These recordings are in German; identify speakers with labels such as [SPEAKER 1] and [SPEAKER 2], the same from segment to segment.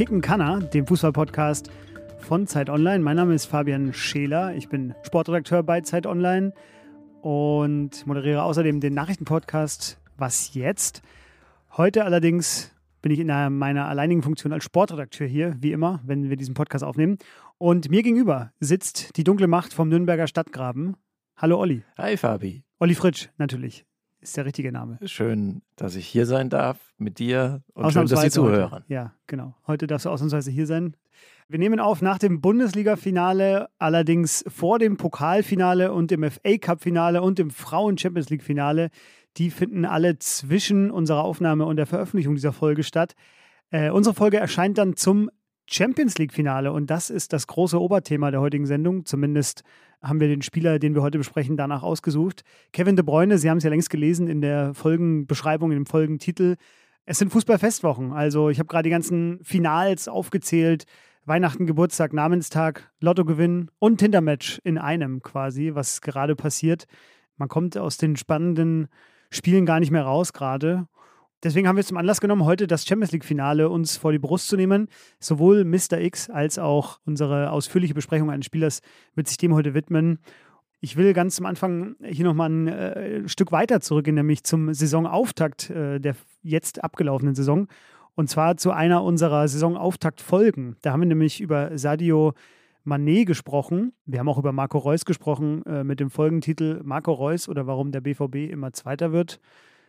[SPEAKER 1] Kicken Kanner, dem Fußballpodcast von Zeit Online. Mein Name ist Fabian Scheler, ich bin Sportredakteur bei Zeit Online und moderiere außerdem den Nachrichtenpodcast Was jetzt? Heute allerdings bin ich in meiner alleinigen Funktion als Sportredakteur hier, wie immer, wenn wir diesen Podcast aufnehmen. Und mir gegenüber sitzt die dunkle Macht vom Nürnberger Stadtgraben. Hallo Olli.
[SPEAKER 2] Hi Fabi.
[SPEAKER 1] Olli Fritsch, natürlich ist der richtige Name.
[SPEAKER 2] Schön, dass ich hier sein darf mit dir und schön, dass Sie zuhören.
[SPEAKER 1] Heute. Ja, genau. Heute darfst du ausnahmsweise hier sein. Wir nehmen auf nach dem Bundesliga-Finale, allerdings vor dem Pokalfinale und dem FA-Cup-Finale und dem Frauen-Champions League-Finale. Die finden alle zwischen unserer Aufnahme und der Veröffentlichung dieser Folge statt. Äh, unsere Folge erscheint dann zum Champions League-Finale und das ist das große Oberthema der heutigen Sendung. Zumindest haben wir den Spieler, den wir heute besprechen, danach ausgesucht. Kevin De Bruyne, Sie haben es ja längst gelesen in der Folgenbeschreibung, im Folgentitel. Es sind Fußballfestwochen. Also ich habe gerade die ganzen Finals aufgezählt. Weihnachten, Geburtstag, Namenstag, Lottogewinn und Tindermatch in einem quasi, was gerade passiert. Man kommt aus den spannenden Spielen gar nicht mehr raus gerade. Deswegen haben wir zum Anlass genommen, heute das Champions League-Finale uns vor die Brust zu nehmen. Sowohl Mr. X als auch unsere ausführliche Besprechung eines Spielers wird sich dem heute widmen. Ich will ganz zum Anfang hier nochmal ein äh, Stück weiter zurückgehen, nämlich zum Saisonauftakt äh, der jetzt abgelaufenen Saison. Und zwar zu einer unserer Saisonauftakt-Folgen. Da haben wir nämlich über Sadio Mané gesprochen. Wir haben auch über Marco Reus gesprochen äh, mit dem Folgentitel Marco Reus oder warum der BVB immer Zweiter wird.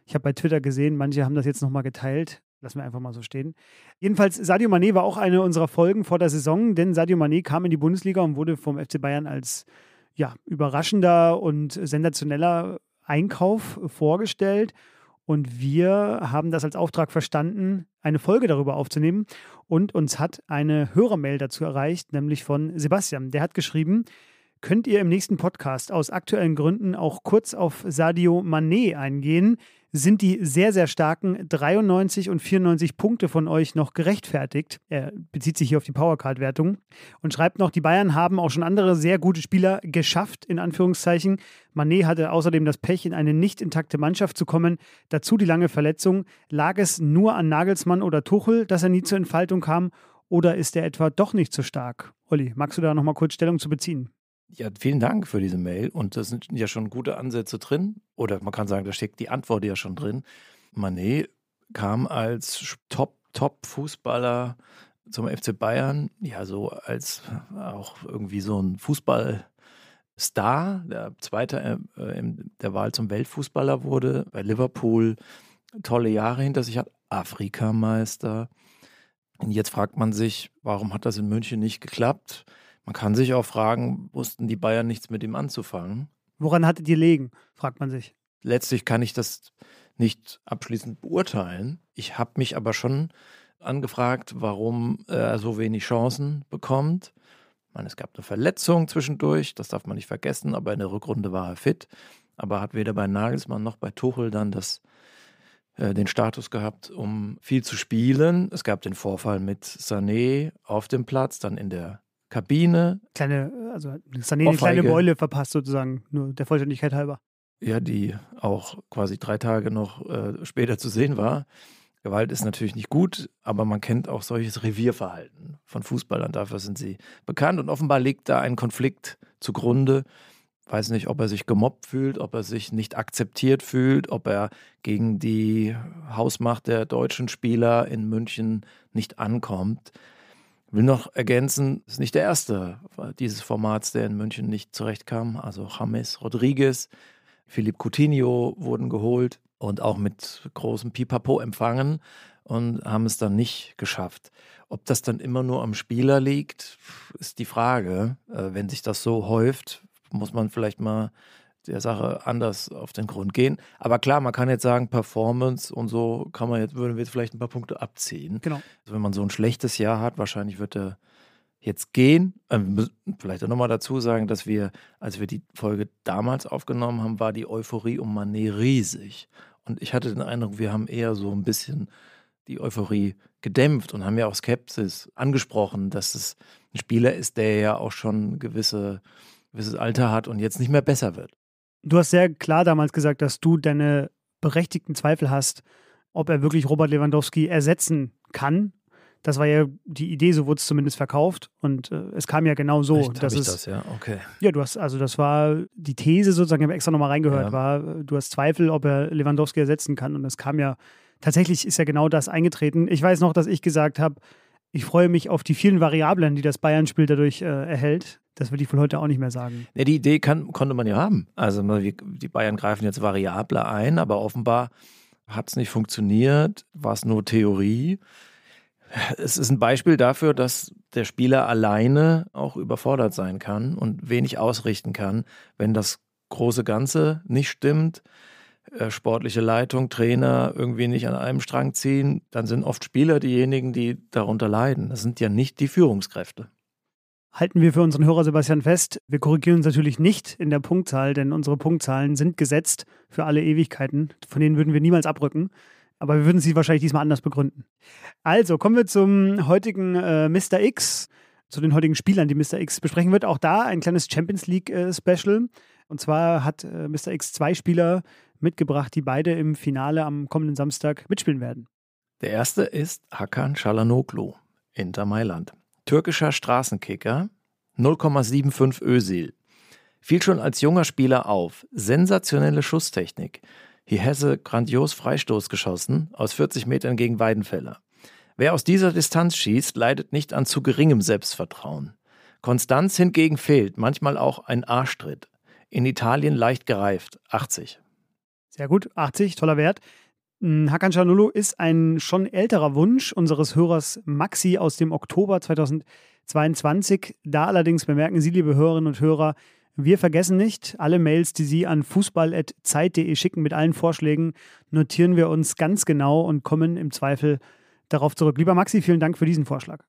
[SPEAKER 1] Ich habe bei Twitter gesehen, manche haben das jetzt nochmal geteilt. Lassen wir einfach mal so stehen. Jedenfalls, Sadio Mané war auch eine unserer Folgen vor der Saison, denn Sadio Mané kam in die Bundesliga und wurde vom FC Bayern als ja, überraschender und sensationeller Einkauf vorgestellt. Und wir haben das als Auftrag verstanden, eine Folge darüber aufzunehmen. Und uns hat eine Hörermail dazu erreicht, nämlich von Sebastian. Der hat geschrieben, könnt ihr im nächsten Podcast aus aktuellen Gründen auch kurz auf Sadio Mané eingehen? Sind die sehr, sehr starken 93 und 94 Punkte von euch noch gerechtfertigt. Er bezieht sich hier auf die Powercard-Wertung und schreibt noch, die Bayern haben auch schon andere sehr gute Spieler geschafft, in Anführungszeichen. Manet hatte außerdem das Pech, in eine nicht intakte Mannschaft zu kommen. Dazu die lange Verletzung. Lag es nur an Nagelsmann oder Tuchel, dass er nie zur Entfaltung kam? Oder ist er etwa doch nicht so stark? Olli, magst du da nochmal kurz Stellung zu beziehen?
[SPEAKER 2] Ja, vielen Dank für diese Mail. Und da sind ja schon gute Ansätze drin. Oder man kann sagen, da steckt die Antwort ja schon drin. Manet kam als Top, Top-Fußballer zum FC Bayern, ja, so als auch irgendwie so ein Fußballstar, der Zweiter äh, in der Wahl zum Weltfußballer wurde, bei Liverpool tolle Jahre hinter sich hat, Afrikameister. Und jetzt fragt man sich, warum hat das in München nicht geklappt? Man kann sich auch fragen, wussten die Bayern nichts mit ihm anzufangen?
[SPEAKER 1] Woran hattet ihr legen, fragt man sich.
[SPEAKER 2] Letztlich kann ich das nicht abschließend beurteilen. Ich habe mich aber schon angefragt, warum er so wenig Chancen bekommt. Ich meine, es gab eine Verletzung zwischendurch, das darf man nicht vergessen, aber in der Rückrunde war er fit. Aber hat weder bei Nagelsmann noch bei Tuchel dann das, äh, den Status gehabt, um viel zu spielen. Es gab den Vorfall mit Sané auf dem Platz, dann in der Kabine.
[SPEAKER 1] Kleine, also Sané eine kleine Beule verpasst sozusagen, nur der Vollständigkeit halber.
[SPEAKER 2] Ja, die auch quasi drei Tage noch äh, später zu sehen war. Gewalt ist natürlich nicht gut, aber man kennt auch solches Revierverhalten von Fußballern. Dafür sind sie bekannt und offenbar liegt da ein Konflikt zugrunde. Weiß nicht, ob er sich gemobbt fühlt, ob er sich nicht akzeptiert fühlt, ob er gegen die Hausmacht der deutschen Spieler in München nicht ankommt will noch ergänzen, ist nicht der erste dieses Formats, der in München nicht zurechtkam. Also James Rodriguez, Philipp Coutinho wurden geholt und auch mit großem Pipapo empfangen und haben es dann nicht geschafft. Ob das dann immer nur am Spieler liegt, ist die Frage. Äh, wenn sich das so häuft, muss man vielleicht mal der Sache anders auf den Grund gehen. Aber klar, man kann jetzt sagen, Performance und so kann man jetzt, würden wir jetzt vielleicht ein paar Punkte abziehen.
[SPEAKER 1] Genau.
[SPEAKER 2] Also wenn man so ein schlechtes Jahr hat, wahrscheinlich wird der jetzt gehen. Ähm, vielleicht auch nochmal dazu sagen, dass wir, als wir die Folge damals aufgenommen haben, war die Euphorie um Manet riesig. Und ich hatte den Eindruck, wir haben eher so ein bisschen die Euphorie gedämpft und haben ja auch Skepsis angesprochen, dass es ein Spieler ist, der ja auch schon gewisse, gewisses Alter hat und jetzt nicht mehr besser wird.
[SPEAKER 1] Du hast sehr klar damals gesagt, dass du deine berechtigten Zweifel hast, ob er wirklich Robert Lewandowski ersetzen kann. Das war ja die Idee, so wurde es zumindest verkauft. Und äh, es kam ja genau so.
[SPEAKER 2] Echt, dass ich das, ja, okay.
[SPEAKER 1] Ja, du hast, also das war die These sozusagen, ich habe extra nochmal reingehört, ja. war, du hast Zweifel, ob er Lewandowski ersetzen kann. Und es kam ja, tatsächlich ist ja genau das eingetreten. Ich weiß noch, dass ich gesagt habe, ich freue mich auf die vielen Variablen, die das Bayern-Spiel dadurch äh, erhält. Das würde ich von heute auch nicht mehr sagen.
[SPEAKER 2] Ja, die Idee kann, konnte man ja haben. Also die Bayern greifen jetzt Variable ein, aber offenbar hat es nicht funktioniert, war es nur Theorie. Es ist ein Beispiel dafür, dass der Spieler alleine auch überfordert sein kann und wenig ausrichten kann, wenn das große Ganze nicht stimmt, äh, sportliche Leitung, Trainer irgendwie nicht an einem Strang ziehen, dann sind oft Spieler diejenigen, die darunter leiden. Das sind ja nicht die Führungskräfte.
[SPEAKER 1] Halten wir für unseren Hörer Sebastian fest, wir korrigieren uns natürlich nicht in der Punktzahl, denn unsere Punktzahlen sind gesetzt für alle Ewigkeiten. Von denen würden wir niemals abrücken. Aber wir würden sie wahrscheinlich diesmal anders begründen. Also kommen wir zum heutigen äh, Mr. X, zu den heutigen Spielern, die Mr. X besprechen wird. Auch da ein kleines Champions League-Special. Äh, Und zwar hat äh, Mr. X zwei Spieler mitgebracht, die beide im Finale am kommenden Samstag mitspielen werden.
[SPEAKER 2] Der erste ist Hakan Çalhanoğlu, Inter Mailand. Türkischer Straßenkicker, 0,75 Ösil. Fiel schon als junger Spieler auf. Sensationelle Schusstechnik. Hier Hesse grandios Freistoß geschossen aus 40 Metern gegen Weidenfeller. Wer aus dieser Distanz schießt, leidet nicht an zu geringem Selbstvertrauen. Konstanz hingegen fehlt, manchmal auch ein Arschtritt. In Italien leicht gereift, 80.
[SPEAKER 1] Sehr gut, 80, toller Wert. Hm, Hakan Canulu ist ein schon älterer Wunsch unseres Hörers Maxi aus dem Oktober 2022. Da allerdings bemerken Sie, liebe Hörerinnen und Hörer, wir vergessen nicht, alle Mails, die Sie an fußball.zeit.de schicken mit allen Vorschlägen, notieren wir uns ganz genau und kommen im Zweifel darauf zurück. Lieber Maxi, vielen Dank für diesen Vorschlag.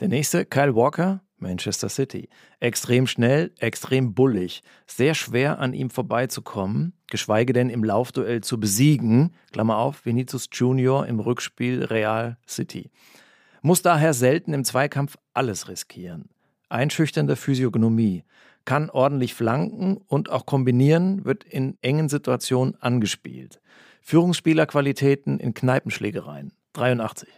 [SPEAKER 2] Der nächste, Kyle Walker, Manchester City. Extrem schnell, extrem bullig. Sehr schwer an ihm vorbeizukommen, geschweige denn im Laufduell zu besiegen. Klammer auf, Vinicius Junior im Rückspiel Real City. Muss daher selten im Zweikampf alles riskieren. Einschüchternde Physiognomie. Kann ordentlich flanken und auch kombinieren, wird in engen Situationen angespielt. Führungsspielerqualitäten in Kneipenschlägereien. 83.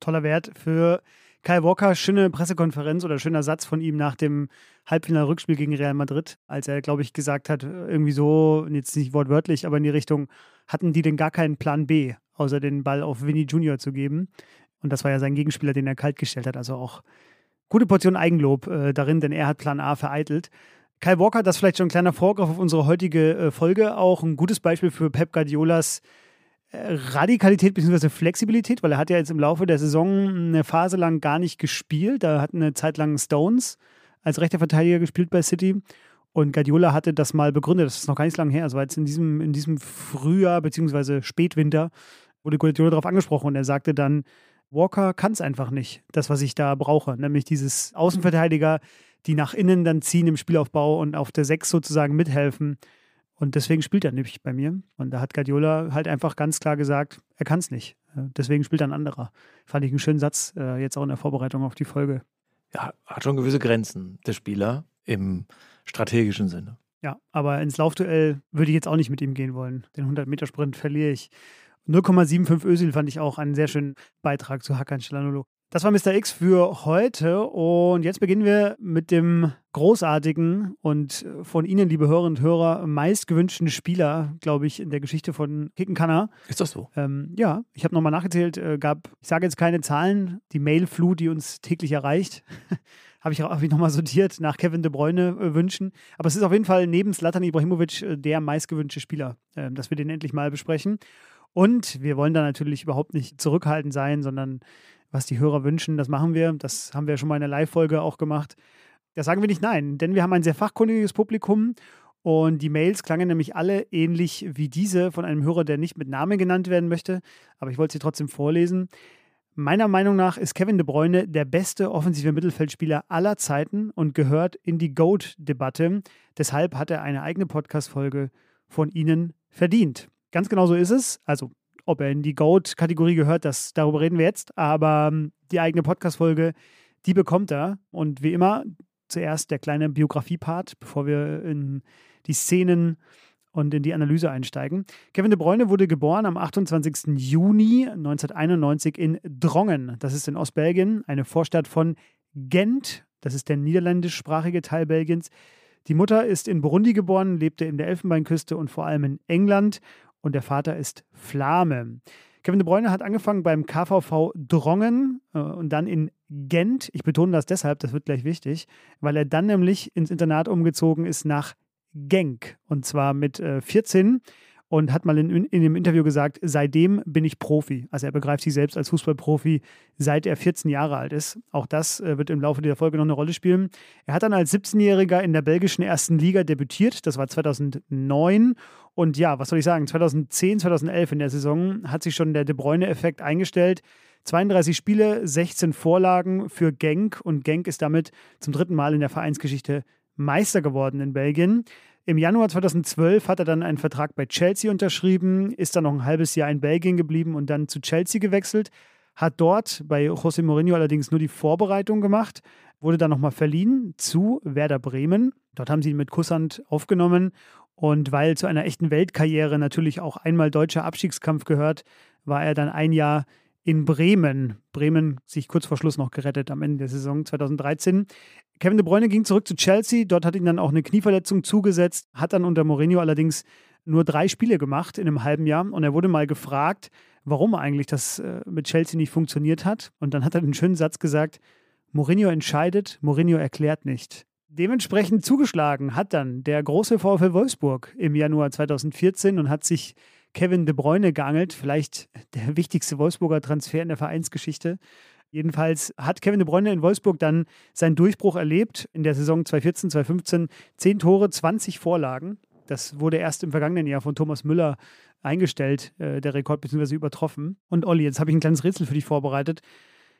[SPEAKER 1] Toller Wert für Kyle Walker, schöne Pressekonferenz oder schöner Satz von ihm nach dem Halbfinal-Rückspiel gegen Real Madrid, als er, glaube ich, gesagt hat, irgendwie so, jetzt nicht wortwörtlich, aber in die Richtung, hatten die denn gar keinen Plan B, außer den Ball auf Vinny Junior zu geben. Und das war ja sein Gegenspieler, den er kaltgestellt hat. Also auch gute Portion Eigenlob äh, darin, denn er hat Plan A vereitelt. Kyle Walker, das ist vielleicht schon ein kleiner Vorgriff auf unsere heutige äh, Folge, auch ein gutes Beispiel für Pep Guardiolas Radikalität bzw. Flexibilität, weil er hat ja jetzt im Laufe der Saison eine Phase lang gar nicht gespielt. Da hat eine Zeit lang Stones als rechter Verteidiger gespielt bei City. Und Guardiola hatte das mal begründet, das ist noch gar nicht so lange her, also war jetzt in diesem, in diesem Frühjahr bzw. Spätwinter wurde Guardiola darauf angesprochen und er sagte dann, Walker kann es einfach nicht, das, was ich da brauche, nämlich dieses Außenverteidiger, die nach innen dann ziehen im Spielaufbau und auf der Sechs sozusagen mithelfen. Und deswegen spielt er nämlich bei mir. Und da hat Guardiola halt einfach ganz klar gesagt, er kann es nicht. Deswegen spielt er ein anderer. Fand ich einen schönen Satz, äh, jetzt auch in der Vorbereitung auf die Folge.
[SPEAKER 2] Ja, hat schon gewisse Grenzen, der Spieler, im strategischen Sinne.
[SPEAKER 1] Ja, aber ins Laufduell würde ich jetzt auch nicht mit ihm gehen wollen. Den 100-Meter-Sprint verliere ich. 0,75 Ösil fand ich auch einen sehr schönen Beitrag zu Hakan Çalhanoğlu. Das war Mr. X für heute und jetzt beginnen wir mit dem großartigen und von Ihnen, liebe Hörerinnen und Hörer, meistgewünschten Spieler, glaube ich, in der Geschichte von Kicken Kanner.
[SPEAKER 2] Ist das so?
[SPEAKER 1] Ähm, ja, ich habe nochmal nachgezählt, äh, gab, ich sage jetzt keine Zahlen, die Mailflut, die uns täglich erreicht. habe ich, hab ich nochmal sortiert nach Kevin De Bruyne äh, wünschen. Aber es ist auf jeden Fall neben Slatan Ibrahimovic äh, der meistgewünschte Spieler, äh, dass wir den endlich mal besprechen. Und wir wollen da natürlich überhaupt nicht zurückhaltend sein, sondern was die Hörer wünschen, das machen wir. Das haben wir schon mal in der Live-Folge auch gemacht. Da sagen wir nicht nein, denn wir haben ein sehr fachkundiges Publikum und die Mails klangen nämlich alle ähnlich wie diese von einem Hörer, der nicht mit Namen genannt werden möchte, aber ich wollte sie trotzdem vorlesen. Meiner Meinung nach ist Kevin De Bruyne der beste offensive Mittelfeldspieler aller Zeiten und gehört in die GOAT-Debatte. Deshalb hat er eine eigene Podcast-Folge von Ihnen verdient. Ganz genau so ist es. Also, ob er in die GOAT-Kategorie gehört, das, darüber reden wir jetzt. Aber ähm, die eigene Podcast-Folge, die bekommt er. Und wie immer, zuerst der kleine Biografie-Part, bevor wir in die Szenen und in die Analyse einsteigen. Kevin De Bruyne wurde geboren am 28. Juni 1991 in Drongen. Das ist in Ostbelgien, eine Vorstadt von Gent. Das ist der niederländischsprachige Teil Belgiens. Die Mutter ist in Burundi geboren, lebte in der Elfenbeinküste und vor allem in England. Und der Vater ist Flame. Kevin De Bruyne hat angefangen beim KVV Drongen äh, und dann in Gent. Ich betone das deshalb, das wird gleich wichtig, weil er dann nämlich ins Internat umgezogen ist nach Genk und zwar mit äh, 14 und hat mal in, in dem Interview gesagt, seitdem bin ich Profi. Also er begreift sich selbst als Fußballprofi, seit er 14 Jahre alt ist. Auch das äh, wird im Laufe dieser Folge noch eine Rolle spielen. Er hat dann als 17-Jähriger in der belgischen ersten Liga debütiert. Das war 2009. Und ja, was soll ich sagen? 2010, 2011 in der Saison hat sich schon der De Bruyne-Effekt eingestellt. 32 Spiele, 16 Vorlagen für Genk und Genk ist damit zum dritten Mal in der Vereinsgeschichte Meister geworden in Belgien. Im Januar 2012 hat er dann einen Vertrag bei Chelsea unterschrieben, ist dann noch ein halbes Jahr in Belgien geblieben und dann zu Chelsea gewechselt. Hat dort bei José Mourinho allerdings nur die Vorbereitung gemacht, wurde dann nochmal verliehen zu Werder Bremen. Dort haben sie ihn mit Kusshand aufgenommen. Und weil zu einer echten Weltkarriere natürlich auch einmal deutscher Abstiegskampf gehört, war er dann ein Jahr in Bremen. Bremen sich kurz vor Schluss noch gerettet am Ende der Saison 2013. Kevin De Bruyne ging zurück zu Chelsea. Dort hat ihn dann auch eine Knieverletzung zugesetzt, hat dann unter Mourinho allerdings nur drei Spiele gemacht in einem halben Jahr. Und er wurde mal gefragt, warum eigentlich das äh, mit Chelsea nicht funktioniert hat. Und dann hat er den schönen Satz gesagt, Mourinho entscheidet, Mourinho erklärt nicht. Dementsprechend zugeschlagen hat dann der große VfL Wolfsburg im Januar 2014 und hat sich Kevin De Bruyne geangelt, vielleicht der wichtigste Wolfsburger Transfer in der Vereinsgeschichte. Jedenfalls hat Kevin De Bruyne in Wolfsburg dann seinen Durchbruch erlebt in der Saison 2014, 2015. Zehn Tore, 20 Vorlagen. Das wurde erst im vergangenen Jahr von Thomas Müller eingestellt, äh, der Rekord bzw. übertroffen. Und Olli, jetzt habe ich ein kleines Rätsel für dich vorbereitet.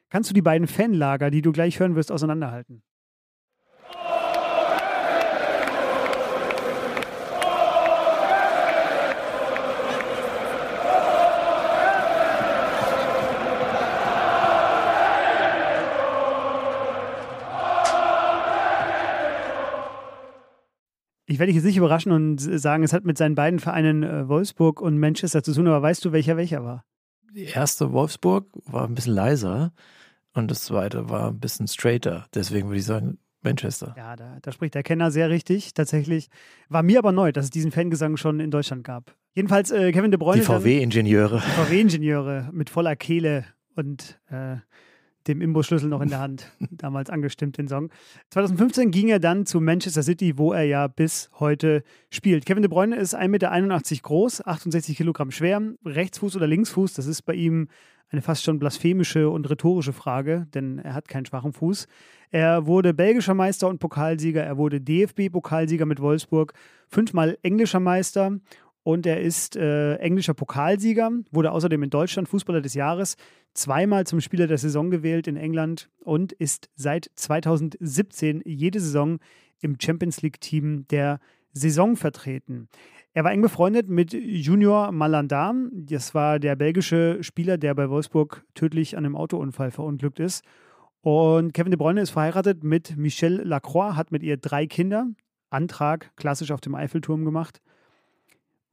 [SPEAKER 1] Kannst du die beiden Fanlager, die du gleich hören wirst, auseinanderhalten? Ich werde dich jetzt nicht überraschen und sagen, es hat mit seinen beiden Vereinen äh, Wolfsburg und Manchester zu tun, aber weißt du, welcher welcher war?
[SPEAKER 2] Die erste Wolfsburg war ein bisschen leiser und das zweite war ein bisschen straighter. Deswegen würde ich sagen, Manchester.
[SPEAKER 1] Ja, da, da, spricht der Kenner sehr richtig. Tatsächlich war mir aber neu, dass es diesen Fangesang schon in Deutschland gab. Jedenfalls äh, Kevin De Bruyne.
[SPEAKER 2] Die VW-Ingenieure.
[SPEAKER 1] VW-Ingenieure mit voller Kehle und äh, dem Imbusschlüssel noch in der Hand, damals angestimmt den Song. 2015 ging er dann zu Manchester City, wo er ja bis heute spielt. Kevin De Bruyne ist 1,81 Meter groß, 68 Kilogramm schwer, Rechtsfuß oder Linksfuß, das ist bei ihm eine fast schon blasphemische und rhetorische Frage, denn er hat keinen schwachen Fuß. Er wurde belgischer Meister und Pokalsieger, er wurde DFB-Pokalsieger mit Wolfsburg, fünfmal englischer Meister und er ist äh, englischer Pokalsieger, wurde außerdem in Deutschland Fußballer des Jahres, zweimal zum Spieler der Saison gewählt in England und ist seit 2017 jede Saison im Champions League-Team der Saison vertreten. Er war eng befreundet mit Junior Malandar. Das war der belgische Spieler, der bei Wolfsburg tödlich an einem Autounfall verunglückt ist. Und Kevin De Bruyne ist verheiratet mit Michelle Lacroix, hat mit ihr drei Kinder. Antrag klassisch auf dem Eiffelturm gemacht.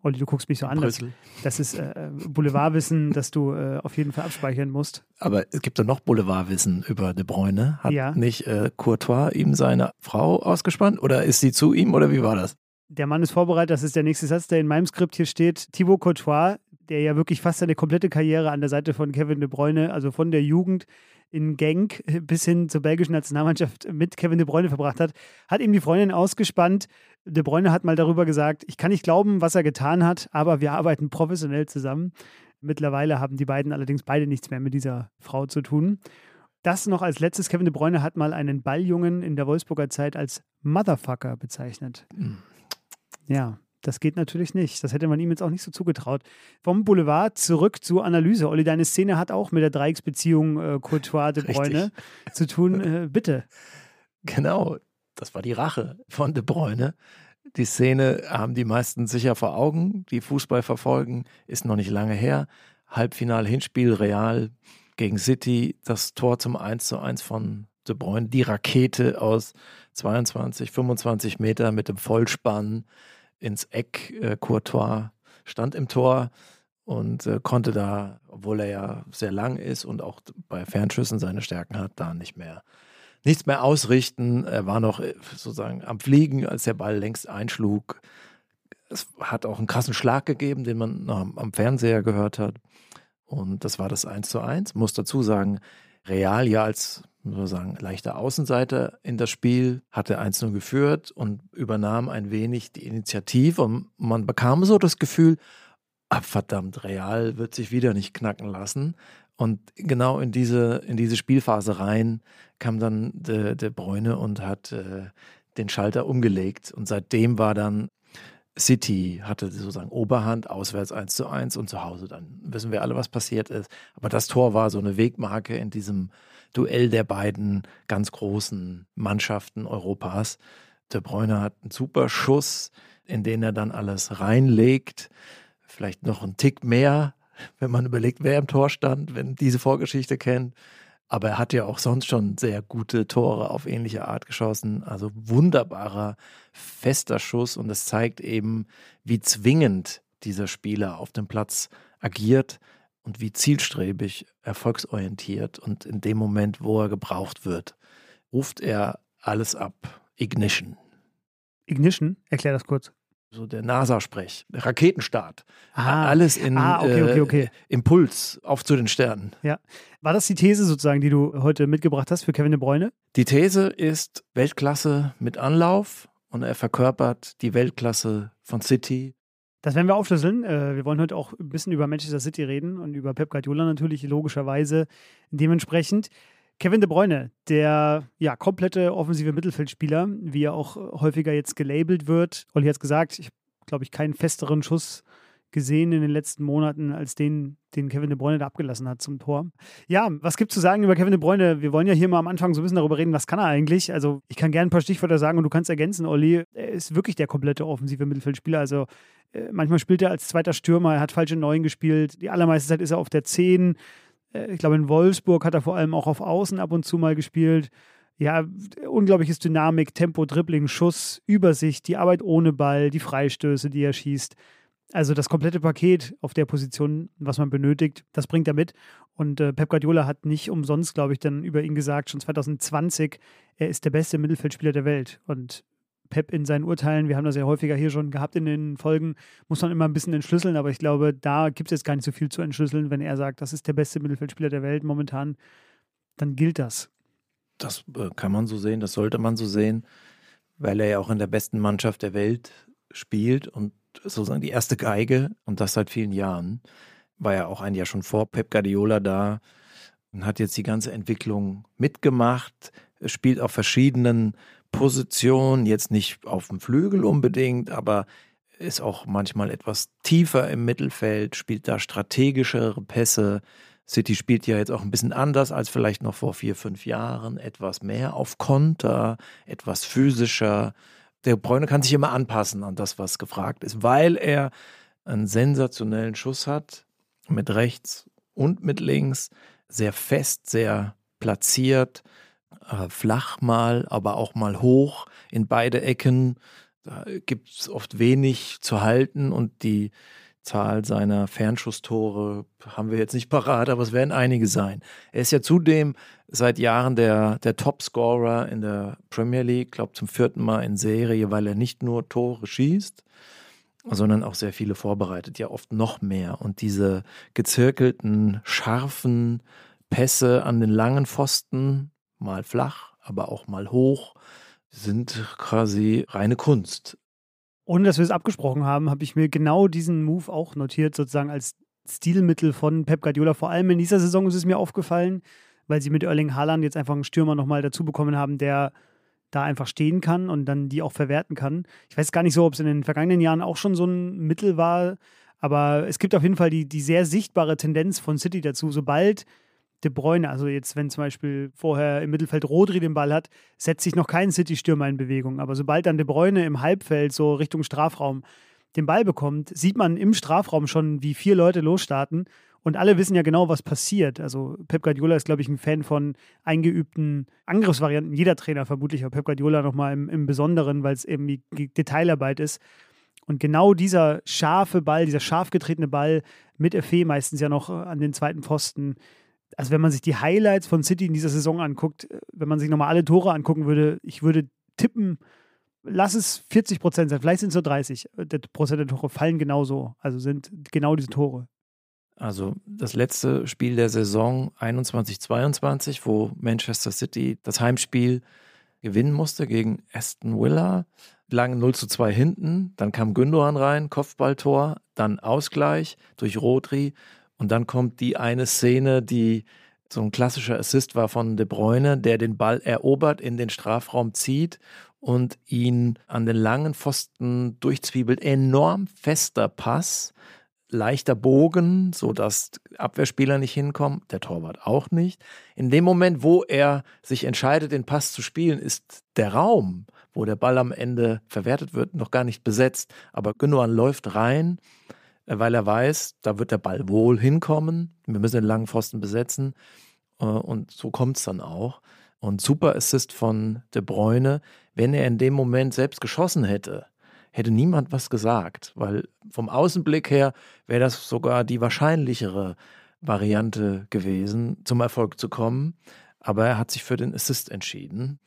[SPEAKER 1] Olli, du guckst mich so an. Das, das ist äh, Boulevardwissen, das du äh, auf jeden Fall abspeichern musst.
[SPEAKER 2] Aber es gibt doch noch Boulevardwissen über De Bruyne. Hat
[SPEAKER 1] ja.
[SPEAKER 2] nicht äh, Courtois ihm seine Frau ausgespannt oder ist sie zu ihm oder wie war das?
[SPEAKER 1] Der Mann ist vorbereitet, das ist der nächste Satz, der in meinem Skript hier steht. Thibaut Courtois, der ja wirklich fast seine komplette Karriere an der Seite von Kevin De Bruyne, also von der Jugend in Genk bis hin zur belgischen Nationalmannschaft mit Kevin De Bruyne verbracht hat, hat ihm die Freundin ausgespannt. De Bruyne hat mal darüber gesagt, ich kann nicht glauben, was er getan hat, aber wir arbeiten professionell zusammen. Mittlerweile haben die beiden allerdings beide nichts mehr mit dieser Frau zu tun. Das noch als letztes. Kevin De Bruyne hat mal einen Balljungen in der Wolfsburger Zeit als Motherfucker bezeichnet. Mhm. Ja, Das geht natürlich nicht. Das hätte man ihm jetzt auch nicht so zugetraut. Vom Boulevard zurück zur Analyse. Olli, deine Szene hat auch mit der Dreiecksbeziehung äh, Courtois de Bruyne zu tun. Äh, bitte.
[SPEAKER 2] Genau, das war die Rache von de Bruyne. Die Szene haben die meisten sicher vor Augen, die Fußball verfolgen, ist noch nicht lange her. Halbfinal-Hinspiel Real gegen City, das Tor zum 1 zu 1 von De Bruyne, die Rakete aus 22, 25 Meter mit dem Vollspann ins Eck. Äh, Courtois stand im Tor und äh, konnte da, obwohl er ja sehr lang ist und auch bei Fernschüssen seine Stärken hat, da nicht mehr nichts mehr ausrichten. Er war noch äh, sozusagen am Fliegen, als der Ball längst einschlug. Es hat auch einen krassen Schlag gegeben, den man noch am Fernseher gehört hat. Und das war das 1 zu 1. Muss dazu sagen, Real ja als sozusagen leichter Außenseiter in das Spiel, hatte 1-0 geführt und übernahm ein wenig die Initiative. Und man bekam so das Gefühl, ah, verdammt, Real wird sich wieder nicht knacken lassen. Und genau in diese, in diese Spielphase rein kam dann der de Bräune und hat äh, den Schalter umgelegt. Und seitdem war dann City hatte sozusagen Oberhand, auswärts 1 zu 1 und zu Hause dann wissen wir alle, was passiert ist. Aber das Tor war so eine Wegmarke in diesem Duell der beiden ganz großen Mannschaften Europas. De Bruyne hat einen super Schuss, in den er dann alles reinlegt. Vielleicht noch einen Tick mehr, wenn man überlegt, wer im Tor stand, wenn diese Vorgeschichte kennt. Aber er hat ja auch sonst schon sehr gute Tore auf ähnliche Art geschossen. Also wunderbarer, fester Schuss. Und es zeigt eben, wie zwingend dieser Spieler auf dem Platz agiert und wie zielstrebig, erfolgsorientiert. Und in dem Moment, wo er gebraucht wird, ruft er alles ab. Ignition.
[SPEAKER 1] Ignition? Erklär das kurz
[SPEAKER 2] so der NASA-Sprech, Raketenstart. Ah, alles in
[SPEAKER 1] ah, okay, okay, okay. Äh,
[SPEAKER 2] Impuls auf zu den Sternen.
[SPEAKER 1] Ja. War das die These sozusagen, die du heute mitgebracht hast für Kevin de Bruyne?
[SPEAKER 2] Die These ist Weltklasse mit Anlauf und er verkörpert die Weltklasse von City.
[SPEAKER 1] Das werden wir aufschlüsseln. Äh, wir wollen heute auch ein bisschen über Manchester City reden und über Pep Guardiola natürlich logischerweise dementsprechend. Kevin de Bruyne, der ja komplette offensive Mittelfeldspieler, wie er auch häufiger jetzt gelabelt wird. Olli hat es gesagt, ich glaube ich keinen festeren Schuss gesehen in den letzten Monaten als den, den Kevin de Bruyne da abgelassen hat zum Tor. Ja, was gibt es zu sagen über Kevin de Bruyne? Wir wollen ja hier mal am Anfang so ein bisschen darüber reden, was kann er eigentlich? Also ich kann gerne ein paar Stichwörter sagen und du kannst ergänzen, Olli. Er ist wirklich der komplette offensive Mittelfeldspieler. Also äh, manchmal spielt er als zweiter Stürmer, er hat falsche Neuen gespielt. Die allermeiste Zeit ist er auf der 10 äh, ich glaube, in Wolfsburg hat er vor allem auch auf Außen ab und zu mal gespielt. Ja, unglaubliches Dynamik, Tempo, Dribbling, Schuss, Übersicht, die Arbeit ohne Ball, die Freistöße, die er schießt. Also das komplette Paket auf der Position, was man benötigt, das bringt er mit. Und äh, Pep Guardiola hat nicht umsonst, glaube ich, dann über ihn gesagt, schon 2020, er ist der beste Mittelfeldspieler der Welt. Und Pep in seinen Urteilen, wir haben das ja häufiger hier schon gehabt in den Folgen, muss man immer ein bisschen entschlüsseln, aber ich glaube, da gibt es jetzt gar nicht so viel zu entschlüsseln. Wenn er sagt, das ist der beste Mittelfeldspieler der Welt momentan, dann gilt das.
[SPEAKER 2] Das äh, kann man so sehen, das sollte man so sehen, weil er ja auch in der besten Mannschaft der Welt spielt und sozusagen die erste Geige und das seit vielen Jahren. War ja auch ein Jahr schon vor Pep Guardiola da und hat jetzt die ganze Entwicklung mitgemacht, spielt auf verschiedenen Position, jetzt nicht auf dem Flügel unbedingt, aber ist auch manchmal etwas tiefer im Mittelfeld, spielt da strategischere Pässe. City spielt ja jetzt auch ein bisschen anders als vielleicht noch vor vier, fünf Jahren, etwas mehr auf Konter, etwas physischer. Der Bräune kann sich immer anpassen an das, was gefragt ist, weil er einen sensationellen Schuss hat, mit rechts und mit links, sehr fest, sehr platziert äh, flach mal, aber auch mal hoch in beide Ecken. Da gibt es oft wenig zu halten und die Zahl seiner Fernschusstore haben wir jetzt nicht parat, aber es werden einige sein. Er ist ja zudem seit Jahren der, der Topscorer in der Premier League, glaube zum vierten Mal in Serie, weil er nicht nur Tore schießt, sondern auch sehr viele vorbereitet, ja oft noch mehr. Und diese gezirkelten, scharfen Pässe an den langen Pfosten, mal flach, aber auch mal hoch, sind quasi reine Kunst.
[SPEAKER 1] Ohne dass wir es abgesprochen haben, habe ich mir genau diesen Move auch notiert, sozusagen als Stilmittel von Pep Guardiola. Vor allem in dieser Saison ist es mir aufgefallen, weil sie mit Erling Haaland jetzt einfach einen Stürmer nochmal dazu bekommen haben, der da einfach stehen kann und dann die auch verwerten kann. Ich weiß gar nicht so, ob es in den vergangenen Jahren auch schon so ein Mittel war, aber es gibt auf jeden Fall die, die sehr sichtbare Tendenz von City dazu, sobald De Bruyne, also jetzt, wenn zum Beispiel vorher im Mittelfeld Rodri den Ball hat, setzt sich noch kein City-Stürmer in Bewegung. Aber sobald dann De Bruyne im Halbfeld so Richtung Strafraum den Ball bekommt, sieht man im Strafraum schon, wie vier Leute losstarten. Und alle wissen ja genau, was passiert. Also Pep Guardiola ist, glaube ich, ein Fan von eingeübten Angriffsvarianten. Jeder Trainer vermutlich, aber Pep Guardiola nochmal im, im Besonderen, weil es irgendwie Detailarbeit ist. Und genau dieser scharfe Ball, dieser scharf getretene Ball mit Effe meistens ja noch an den zweiten Pfosten, also wenn man sich die Highlights von City in dieser Saison anguckt, wenn man sich nochmal alle Tore angucken würde, ich würde tippen, lass es 40 Prozent sein, vielleicht sind es nur 30 Prozent der Tore fallen genauso, also sind genau diese Tore.
[SPEAKER 2] Also das letzte Spiel der Saison 21-22, wo Manchester City das Heimspiel gewinnen musste gegen Aston Villa, lagen 0 zu 2 hinten, dann kam Gündogan rein, Kopfballtor, dann Ausgleich durch Rodri und dann kommt die eine Szene, die so ein klassischer Assist war von De Bruyne, der den Ball erobert, in den Strafraum zieht und ihn an den langen Pfosten durchzwiebelt. Enorm fester Pass, leichter Bogen, sodass Abwehrspieler nicht hinkommen, der Torwart auch nicht. In dem Moment, wo er sich entscheidet, den Pass zu spielen, ist der Raum, wo der Ball am Ende verwertet wird, noch gar nicht besetzt. Aber Gündogan läuft rein weil er weiß, da wird der Ball wohl hinkommen. Wir müssen den langen Pfosten besetzen. Äh, und so kommt es dann auch. Und super Assist von De Bruyne. Wenn er in dem Moment selbst geschossen hätte, hätte niemand was gesagt, weil vom Außenblick her wäre das sogar die wahrscheinlichere Variante gewesen, zum Erfolg zu kommen. Aber er hat sich für den Assist entschieden.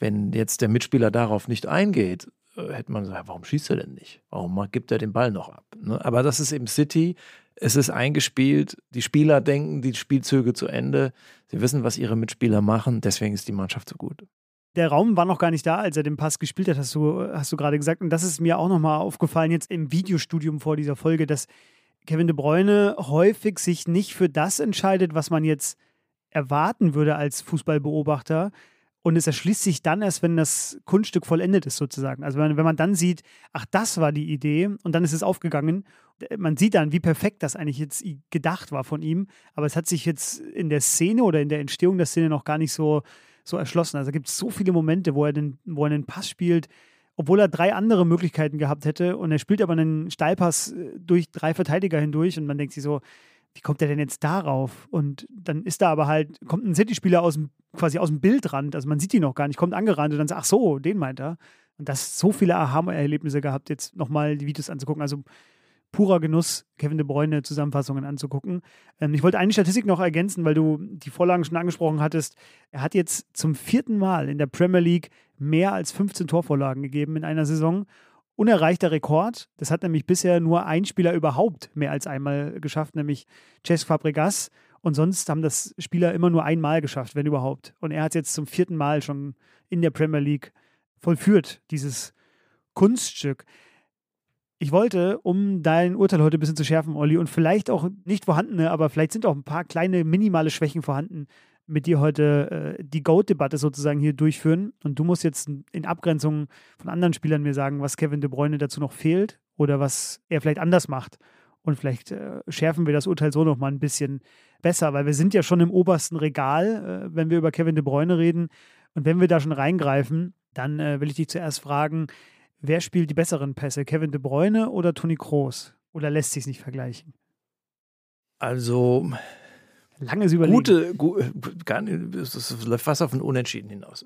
[SPEAKER 2] Wenn jetzt der Mitspieler darauf nicht eingeht, hätte man gesagt, warum schießt er denn nicht? Warum gibt er den Ball noch ab? Ne? Aber das ist eben City. Es ist eingespielt. Die Spieler denken die Spielzüge zu Ende. Sie wissen, was ihre Mitspieler machen. Deswegen ist die Mannschaft so gut.
[SPEAKER 1] Der Raum war noch gar nicht da, als er den Pass gespielt hat, hast du, hast du gerade gesagt. Und das ist mir auch nochmal aufgefallen jetzt im Videostudium vor dieser Folge, dass Kevin de Bruyne häufig sich nicht für das entscheidet, was man jetzt erwarten würde als Fußballbeobachter, und es erschließt sich dann erst, wenn das Kunststück vollendet ist, sozusagen. Also wenn, wenn man dann sieht, ach, das war die Idee und dann ist es aufgegangen. Man sieht dann, wie perfekt das eigentlich jetzt gedacht war von ihm. Aber es hat sich jetzt in der Szene oder in der Entstehung der Szene noch gar nicht so, so erschlossen. Also gibt es so viele Momente, wo er, den, wo er einen Pass spielt, obwohl er drei andere Möglichkeiten gehabt hätte. Und er spielt aber einen Steilpass äh, durch drei Verteidiger hindurch und man denkt sich so, wie kommt er denn jetzt darauf? Und dann ist da aber halt, kommt ein City-Spieler aus dem, quasi aus dem Bildrand, also man sieht ihn noch gar nicht, kommt angerannt und dann sagt, ach so, den meint er. Und das so viele Aha-Erlebnisse gehabt, jetzt nochmal die Videos anzugucken. Also purer Genuss, Kevin de Bruyne Zusammenfassungen anzugucken. Ähm, ich wollte eine Statistik noch ergänzen, weil du die Vorlagen schon angesprochen hattest. Er hat jetzt zum vierten Mal in der Premier League mehr als 15 Torvorlagen gegeben in einer Saison unerreichter Rekord. Das hat nämlich bisher nur ein Spieler überhaupt mehr als einmal geschafft, nämlich Cesc Fabregas. Und sonst haben das Spieler immer nur einmal geschafft, wenn überhaupt. Und er hat jetzt zum vierten Mal schon in der Premier League vollführt, dieses Kunststück. Ich wollte, um dein Urteil heute ein bisschen zu schärfen, Olli, und vielleicht auch nicht vorhandene, aber vielleicht sind auch ein paar kleine minimale Schwächen vorhanden, mit dir heute äh, die GOAT-Debatte sozusagen hier durchführen. Und du musst jetzt in Abgrenzung von anderen Spielern mir sagen, was Kevin De Bruyne dazu noch fehlt oder was er vielleicht anders macht. Und vielleicht äh, schärfen wir das Urteil so nochmal ein bisschen besser, weil wir sind ja schon im obersten Regal, äh, wenn wir über Kevin De Bruyne reden. Und wenn wir da schon reingreifen, dann äh, will ich dich zuerst fragen, wer spielt die besseren Pässe, Kevin De Bruyne oder Toni Kroos? Oder lässt sich nicht vergleichen?
[SPEAKER 2] Also,
[SPEAKER 1] Langes Überlegen.
[SPEAKER 2] Gute, gu, gar nicht, es läuft fast auf ein Unentschieden hinaus.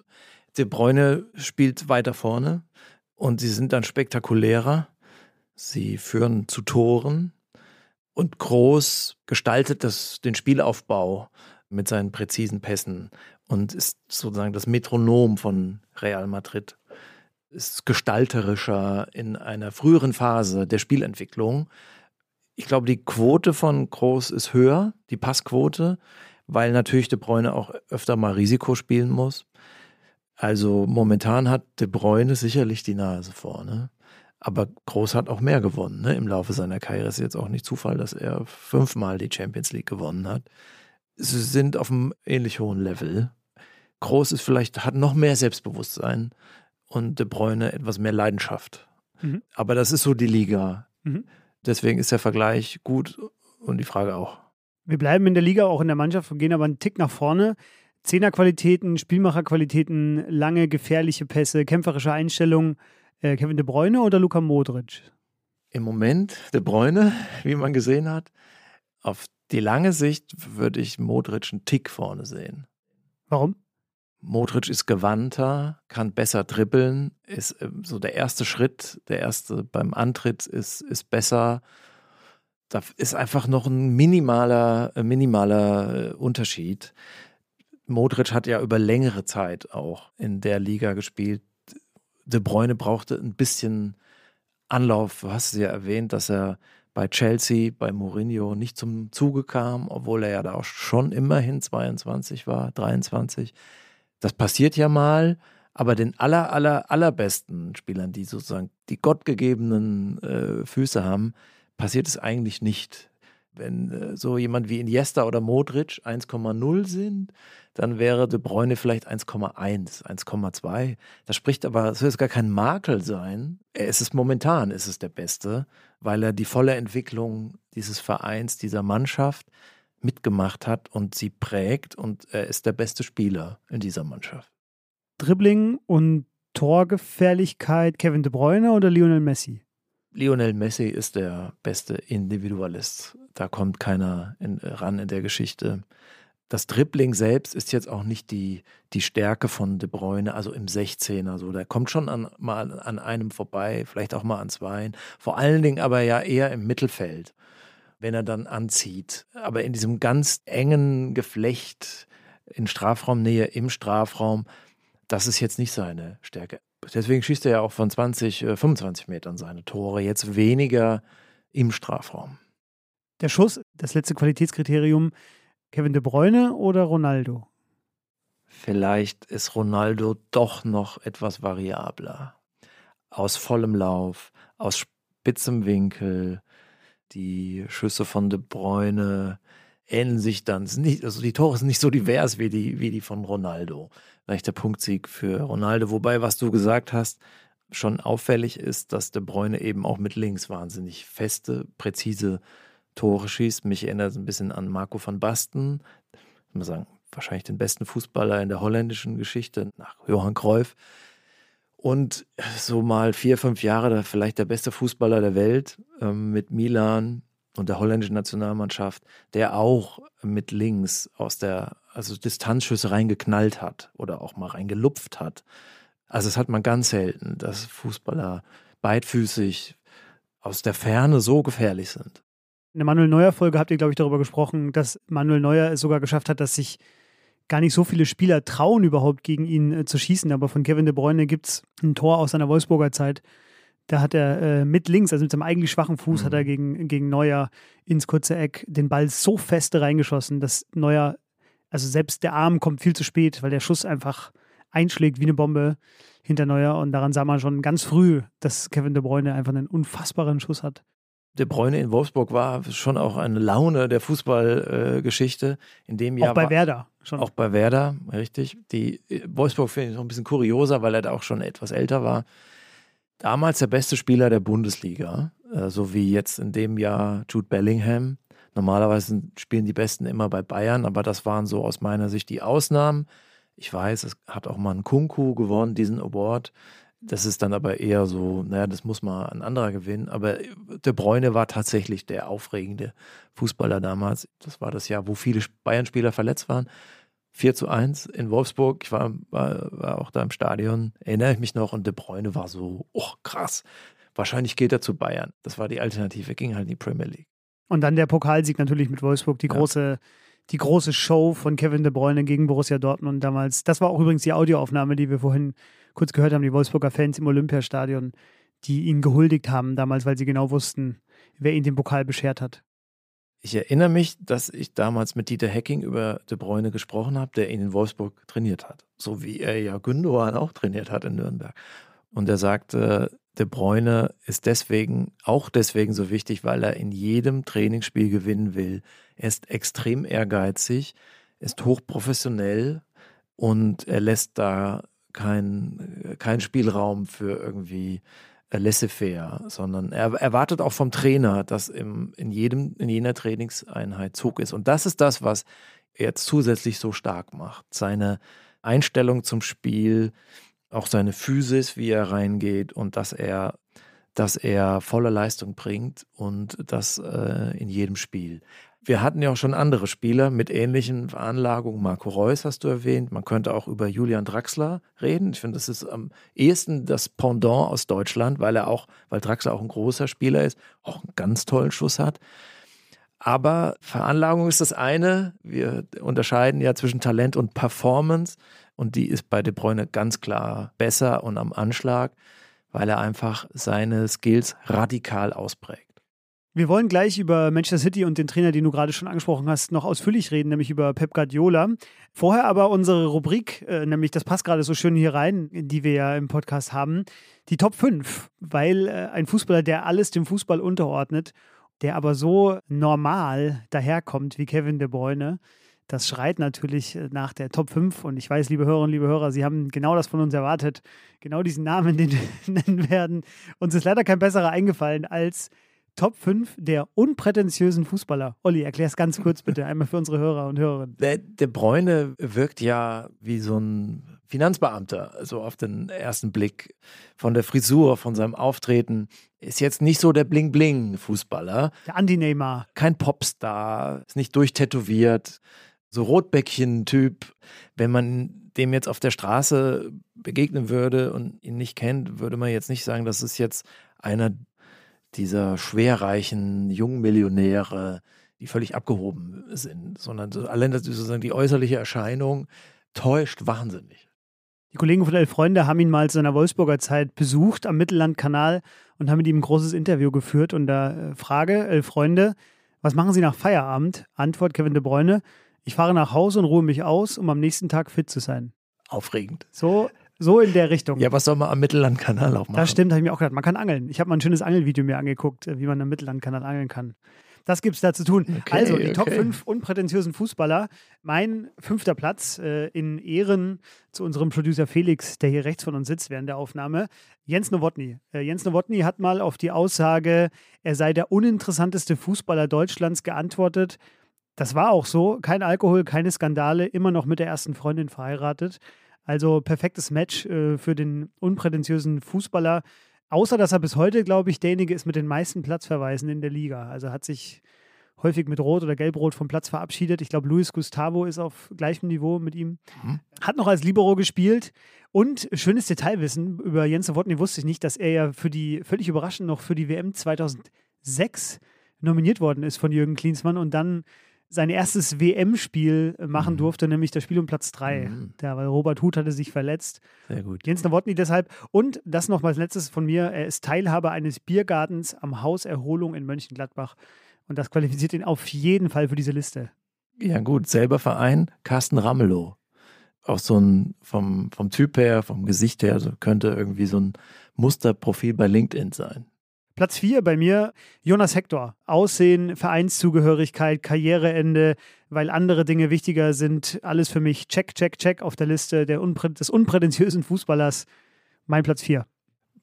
[SPEAKER 2] De Bruyne spielt weiter vorne und sie sind dann spektakulärer. Sie führen zu Toren und Groß gestaltet das, den Spielaufbau mit seinen präzisen Pässen und ist sozusagen das Metronom von Real Madrid. Ist gestalterischer in einer früheren Phase der Spielentwicklung ich glaube, die Quote von Groß ist höher, die Passquote, weil natürlich De Bruyne auch öfter mal Risiko spielen muss. Also momentan hat De Bruyne sicherlich die Nase vorne. Aber Groß hat auch mehr gewonnen ne? im Laufe seiner Karriere. Es ist jetzt auch nicht Zufall, dass er fünfmal die Champions League gewonnen hat. Sie sind auf einem ähnlich hohen Level. Groß ist vielleicht, hat noch mehr Selbstbewusstsein und De Bruyne etwas mehr Leidenschaft. Mhm. Aber das ist so die Liga. Mhm. Deswegen ist der Vergleich gut und die Frage auch.
[SPEAKER 1] Wir bleiben in der Liga, auch in der Mannschaft, und gehen aber einen Tick nach vorne. Zehnerqualitäten, Spielmacherqualitäten, lange gefährliche Pässe, kämpferische Einstellungen. Äh, Kevin De Bruyne oder Luka Modric?
[SPEAKER 2] Im Moment De Bruyne, wie man gesehen hat. Auf die lange Sicht würde ich Modric einen Tick vorne sehen.
[SPEAKER 1] Warum?
[SPEAKER 2] Modric ist gewandter, kann besser dribbeln, ist äh, so der erste Schritt, der erste beim Antritt ist, ist besser. Da ist einfach noch ein minimaler, äh, minimaler äh, Unterschied. Modric hat ja über längere Zeit auch in der Liga gespielt. De Bruyne brauchte ein bisschen Anlauf. Du hast es ja erwähnt, dass er bei Chelsea, bei Mourinho nicht zum Zuge kam, obwohl er ja da auch schon immerhin 22 war, 23. Das passiert ja mal, aber den aller, aller, allerbesten Spielern, die sozusagen die gottgegebenen äh, Füße haben, passiert es eigentlich nicht. Wenn äh, so jemand wie Iniesta oder Modric 1,0 sind, dann wäre De Bruyne vielleicht 1,1, 1,2. Das spricht aber, es soll jetzt gar kein Makel sein. Es ist momentan, ist es der Beste, weil er die volle Entwicklung dieses Vereins, dieser Mannschaft mitgemacht hat und sie prägt und er ist der beste Spieler in dieser Mannschaft.
[SPEAKER 1] Dribbling und Torgefährlichkeit Kevin De Bruyne oder Lionel Messi?
[SPEAKER 2] Lionel Messi ist der beste Individualist. Da kommt keiner in, ran in der Geschichte. Das Dribbling selbst ist jetzt auch nicht die, die Stärke von De Bruyne, also im 16er. So. Der kommt schon an, mal an einem vorbei, vielleicht auch mal an zweien. Vor allen Dingen aber ja eher im Mittelfeld wenn er dann anzieht. Aber in diesem ganz engen Geflecht in Strafraumnähe, im Strafraum, das ist jetzt nicht seine Stärke. Deswegen schießt er ja auch von 20, 25 äh, Metern seine Tore, jetzt weniger im Strafraum.
[SPEAKER 1] Der Schuss, das letzte Qualitätskriterium, Kevin de Bruyne oder Ronaldo?
[SPEAKER 2] Vielleicht ist Ronaldo doch noch etwas variabler. Aus vollem Lauf, aus spitzem Winkel, die Schüsse von De Bruyne ähneln sich dann. Nicht, also die Tore sind nicht so divers wie die, wie die von Ronaldo. Vielleicht der Punktsieg für Ronaldo. Wobei, was du gesagt hast, schon auffällig ist, dass De Bruyne eben auch mit links wahnsinnig feste, präzise Tore schießt. Mich erinnert es ein bisschen an Marco van Basten. Ich muss sagen, wahrscheinlich den besten Fußballer in der holländischen Geschichte nach Johann Cruyff und so mal vier, fünf Jahre da vielleicht der beste Fußballer der Welt ähm, mit Milan und der holländischen Nationalmannschaft, der auch mit links aus der, also Distanzschüsse reingeknallt hat oder auch mal reingelupft hat. Also es hat man ganz selten, dass Fußballer beidfüßig aus der Ferne so gefährlich sind.
[SPEAKER 1] In der Manuel Neuer Folge habt ihr, glaube ich, darüber gesprochen, dass Manuel Neuer es sogar geschafft hat, dass sich gar nicht so viele Spieler trauen, überhaupt gegen ihn äh, zu schießen. Aber von Kevin De Bruyne gibt es ein Tor aus seiner Wolfsburger Zeit. Da hat er äh, mit links, also mit seinem eigentlich schwachen Fuß, mhm. hat er mhm. gegen, gegen Neuer ins kurze Eck den Ball so feste reingeschossen, dass Neuer, also selbst der Arm kommt viel zu spät, weil der Schuss einfach einschlägt wie eine Bombe hinter Neuer. Und daran sah man schon ganz früh, dass Kevin De Bruyne einfach einen unfassbaren Schuss hat.
[SPEAKER 2] De Bruyne in Wolfsburg war schon auch eine Laune der Fußballgeschichte. Äh, in dem Jahr
[SPEAKER 1] auch bei Werder
[SPEAKER 2] schon. Auch bei Werder, richtig. Die äh, Wolfsburg finde ich noch ein bisschen kurioser, weil er da auch schon etwas älter war. Damals der beste Spieler der Bundesliga, äh, so wie jetzt in dem Jahr Jude Bellingham. Normalerweise spielen die Besten immer bei Bayern, aber das waren so aus meiner Sicht die Ausnahmen. Ich weiß, es hat auch mal ein Kunku gewonnen, diesen Award. Das ist dann aber eher so, naja, das muss mal ein anderer gewinnen. Aber De Bruyne war tatsächlich der aufregende Fußballer damals. Das war das Jahr, wo viele Bayern-Spieler verletzt waren. 4 zu 1 in Wolfsburg. Ich war, war, war, auch da im Stadion, erinnere ich mich noch. Und De Bruyne war so, oh krass, wahrscheinlich geht er zu Bayern. Das war die Alternative, ging halt in die Premier League.
[SPEAKER 1] Und dann der Pokalsieg natürlich mit Wolfsburg, die ja. große die große Show von Kevin De Bruyne gegen Borussia Dortmund damals. Das war auch übrigens die Audioaufnahme, die wir vorhin kurz gehört haben, die Wolfsburger Fans im Olympiastadion, die ihn gehuldigt haben damals, weil sie genau wussten, wer ihn den Pokal beschert hat.
[SPEAKER 2] Ich erinnere mich, dass ich damals mit Dieter Hecking über De Bruyne gesprochen habe, der ihn in Wolfsburg trainiert hat. So wie er ja Gündogan auch trainiert hat in Nürnberg. Und er sagte, De Bruyne ist deswegen, auch deswegen so wichtig, weil er in jedem Trainingsspiel gewinnen will. Er ist extrem ehrgeizig, ist hochprofessionell, und er lässt da keinen kein Spielraum für irgendwie laissez-faire, sondern er erwartet auch vom Trainer, dass im, in, jedem, in jener Trainingseinheit Zug ist. Und das ist das, was er zusätzlich so stark macht. Seine Einstellung zum Spiel, auch seine Physis, wie er reingeht und dass er, dass er volle Leistung bringt und das äh, in jedem Spiel. Wir hatten ja auch schon andere Spieler mit ähnlichen Veranlagungen. Marco Reus hast du erwähnt. Man könnte auch über Julian Draxler reden. Ich finde, das ist am ehesten das Pendant aus Deutschland, weil er auch, weil Draxler auch ein großer Spieler ist, auch einen ganz tollen Schuss hat. Aber Veranlagung ist das eine. Wir unterscheiden ja zwischen Talent und Performance. Und die ist bei De Bruyne ganz klar besser und am Anschlag, weil er einfach seine Skills radikal ausprägt.
[SPEAKER 1] Wir wollen gleich über Manchester City und den Trainer, den du gerade schon angesprochen hast, noch ausführlich reden, nämlich über Pep Guardiola. Vorher aber unsere Rubrik, äh, nämlich das passt gerade so schön hier rein, die wir ja im Podcast haben, die Top 5, weil äh, ein Fußballer, der alles dem Fußball unterordnet, der aber so normal daherkommt wie Kevin De Bruyne, das schreit natürlich äh, nach der Top 5. Und ich weiß, liebe Hörerinnen, liebe Hörer, Sie haben genau das von uns erwartet. Genau diesen Namen, den wir nennen werden. Uns ist leider kein besserer eingefallen als Top 5 der unprätentiösen Fußballer. Olli, erklär es ganz kurz bitte, einmal für unsere Hörer und Hörerinnen.
[SPEAKER 2] Der, der Bräune wirkt ja wie so ein Finanzbeamter, so auf den ersten Blick. Von der Frisur, von seinem Auftreten. Ist jetzt nicht so der Bling-Bling-Fußballer.
[SPEAKER 1] Der Anti-Neymar.
[SPEAKER 2] Kein Popstar, ist nicht durchtätowiert. So Rotbäckchen-Typ. Wenn man dem jetzt auf der Straße begegnen würde und ihn nicht kennt, würde man jetzt nicht sagen, das ist jetzt einer dieser schwerreichen jungen Millionäre, die völlig abgehoben sind, sondern allein das, sozusagen die äußerliche Erscheinung täuscht wahnsinnig.
[SPEAKER 1] Die Kollegen von Elf Freunde haben ihn mal zu seiner Wolfsburger Zeit besucht am Mittellandkanal und haben mit ihm ein großes Interview geführt. Und da äh, Frage, Elf Freunde, was machen Sie nach Feierabend? Antwort Kevin de Bruyne, ich fahre nach Hause und ruhe mich aus, um am nächsten Tag fit zu sein.
[SPEAKER 2] Aufregend.
[SPEAKER 1] So so in der Richtung.
[SPEAKER 2] Ja, was soll man am Mittellandkanal auch machen?
[SPEAKER 1] Das stimmt, habe ich mir auch gedacht. Man kann angeln. Ich habe mal ein schönes Angelvideo mir angeguckt, äh, wie man am Mittellandkanal angeln kann. Das gibt es da zu tun. Okay, also, die okay. Top 5 unprätentiösen Fußballer. Mein fünfter Platz äh, in Ehren zu unserem Producer Felix, der hier rechts von uns sitzt während der Aufnahme. Jens Nowotny. Äh, Jens Nowotny hat mal auf die Aussage, er sei der uninteressanteste Fußballer Deutschlands geantwortet. Das war auch so. Kein Alkohol, keine Skandale, immer noch mit der ersten Freundin verheiratet. Also perfektes Match äh, für den unprätentiösen Fußballer. Außer dass er bis heute, glaube ich, derjenige ist mit den meisten Platzverweisen in der Liga. Also hat sich häufig mit Rot oder Gelbrot vom Platz verabschiedet. Ich glaube, Luis Gustavo ist auf gleichem Niveau mit ihm. Mhm. Hat noch als Libero gespielt. Und schönes Detailwissen über Jens Nowotny wusste ich nicht, dass er ja für die, völlig überraschend noch für die WM 2006 nominiert worden ist von Jürgen Klinsmann und dann sein erstes WM-Spiel machen mhm. durfte, nämlich das Spiel um Platz 3. Mhm. Da, weil Robert Huth hatte sich verletzt.
[SPEAKER 2] Sehr gut.
[SPEAKER 1] Jens Nowotny deshalb. Und das noch mal als letztes von mir: Er ist Teilhaber eines Biergartens am Haus Erholung in Mönchengladbach. Und das qualifiziert ihn auf jeden Fall für diese Liste.
[SPEAKER 2] Ja, gut. Selber Verein, Carsten Ramelow. Auch so ein, vom, vom Typ her, vom Gesicht her, so könnte irgendwie so ein Musterprofil bei LinkedIn sein.
[SPEAKER 1] Platz 4 bei mir, Jonas Hector. Aussehen, Vereinszugehörigkeit, Karriereende, weil andere Dinge wichtiger sind. Alles für mich. Check, check, check auf der Liste der unprä des unprätentiösen Fußballers. Mein Platz 4.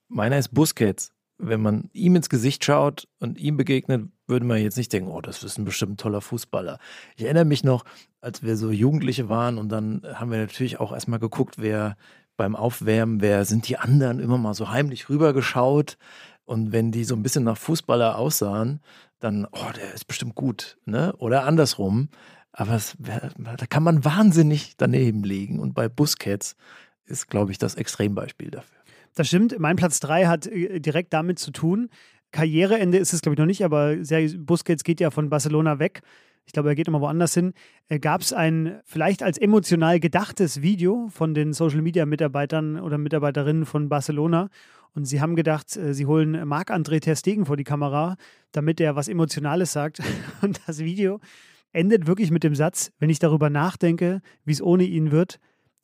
[SPEAKER 2] Meiner ist Busquets. Wenn man ihm ins Gesicht schaut und ihm begegnet, würde man jetzt nicht denken, oh, das ist ein bestimmt toller Fußballer. Ich erinnere mich noch, als wir so Jugendliche waren und dann haben wir natürlich auch erstmal geguckt, wer beim Aufwärmen, wer sind die anderen, immer mal so heimlich rübergeschaut. Und wenn die so ein bisschen nach Fußballer aussahen, dann, oh, der ist bestimmt gut, ne? Oder andersrum. Aber es, da kann man wahnsinnig daneben liegen. Und bei Busquets ist, glaube ich, das Extrembeispiel dafür.
[SPEAKER 1] Das stimmt. Mein Platz 3 hat äh, direkt damit zu tun. Karriereende ist es, glaube ich, noch nicht, aber Busquets geht ja von Barcelona weg. Ich glaube, er geht nochmal woanders hin. Äh, Gab es ein vielleicht als emotional gedachtes Video von den Social Media Mitarbeitern oder Mitarbeiterinnen von Barcelona. Und sie haben gedacht, äh, sie holen Marc-André Ter Stegen vor die Kamera, damit er was Emotionales sagt. Und das Video endet wirklich mit dem Satz, wenn ich darüber nachdenke, wie es ohne ihn wird,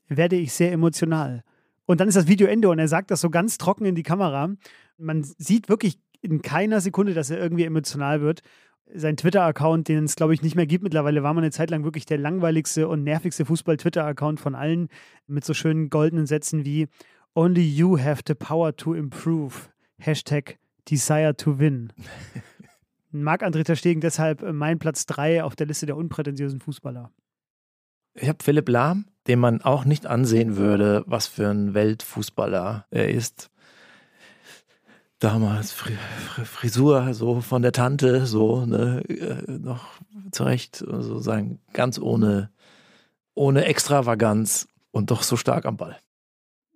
[SPEAKER 1] werde ich sehr emotional. Und dann ist das Video Ende und er sagt das so ganz trocken in die Kamera. Man sieht wirklich in keiner Sekunde, dass er irgendwie emotional wird. sein Twitter-Account, den es, glaube ich, nicht mehr gibt. Mittlerweile war man eine Zeit lang wirklich der langweiligste und nervigste Fußball-Twitter-Account von allen mit so schönen goldenen Sätzen wie Only you have the power to improve. Hashtag Desire to win. Marc-André Ter Stegen deshalb mein Platz 3 auf der Liste der unprätentiösen Fußballer.
[SPEAKER 2] Ich habe Philipp Lahm, den man auch nicht ansehen würde, was für ein Weltfußballer er ist damals Frisur so von der Tante so ne, äh, noch zurecht sozusagen ganz ohne ohne Extravaganz und doch so stark am Ball.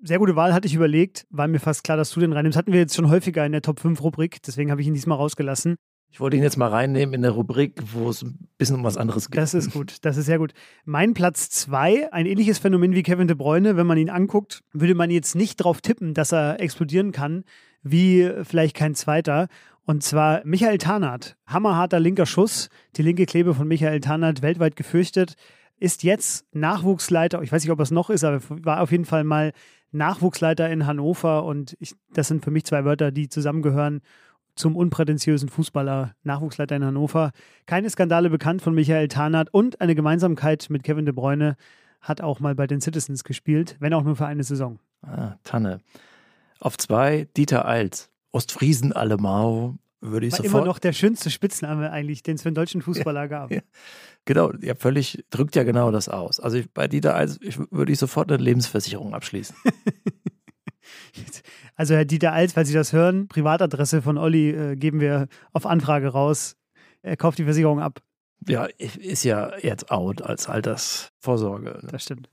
[SPEAKER 1] Sehr gute Wahl hatte ich überlegt, war mir fast klar, dass du den reinnimmst. Hatten wir jetzt schon häufiger in der Top 5 Rubrik, deswegen habe ich ihn diesmal rausgelassen.
[SPEAKER 2] Ich wollte ihn jetzt mal reinnehmen in der Rubrik, wo es ein bisschen um was anderes geht.
[SPEAKER 1] Das ist gut, das ist sehr gut. Mein Platz 2, ein ähnliches Phänomen wie Kevin De Bruyne, wenn man ihn anguckt, würde man jetzt nicht drauf tippen, dass er explodieren kann, wie vielleicht kein zweiter. Und zwar Michael Tarnath. Hammerharter linker Schuss. Die linke Klebe von Michael Tarnath weltweit gefürchtet. Ist jetzt Nachwuchsleiter. Ich weiß nicht, ob es noch ist, aber war auf jeden Fall mal Nachwuchsleiter in Hannover. Und ich, das sind für mich zwei Wörter, die zusammengehören zum unprätentiösen Fußballer, Nachwuchsleiter in Hannover. Keine Skandale bekannt von Michael Tarnath und eine Gemeinsamkeit mit Kevin De Bruyne hat auch mal bei den Citizens gespielt, wenn auch nur für eine Saison.
[SPEAKER 2] Ah, Tanne. Auf zwei Dieter Eils, Ostfriesen Allemau, würde ich
[SPEAKER 1] War
[SPEAKER 2] sofort.
[SPEAKER 1] immer noch der schönste Spitzname eigentlich, den es für einen deutschen Fußballer gab.
[SPEAKER 2] Ja, genau, ja, völlig, drückt ja genau das aus. Also ich, bei Dieter Eils ich, würde ich sofort eine Lebensversicherung abschließen.
[SPEAKER 1] also Herr Dieter Eils, falls Sie das hören, Privatadresse von Olli äh, geben wir auf Anfrage raus. Er kauft die Versicherung ab.
[SPEAKER 2] Ja, ist ja jetzt out als Altersvorsorge.
[SPEAKER 1] Ne? Das stimmt.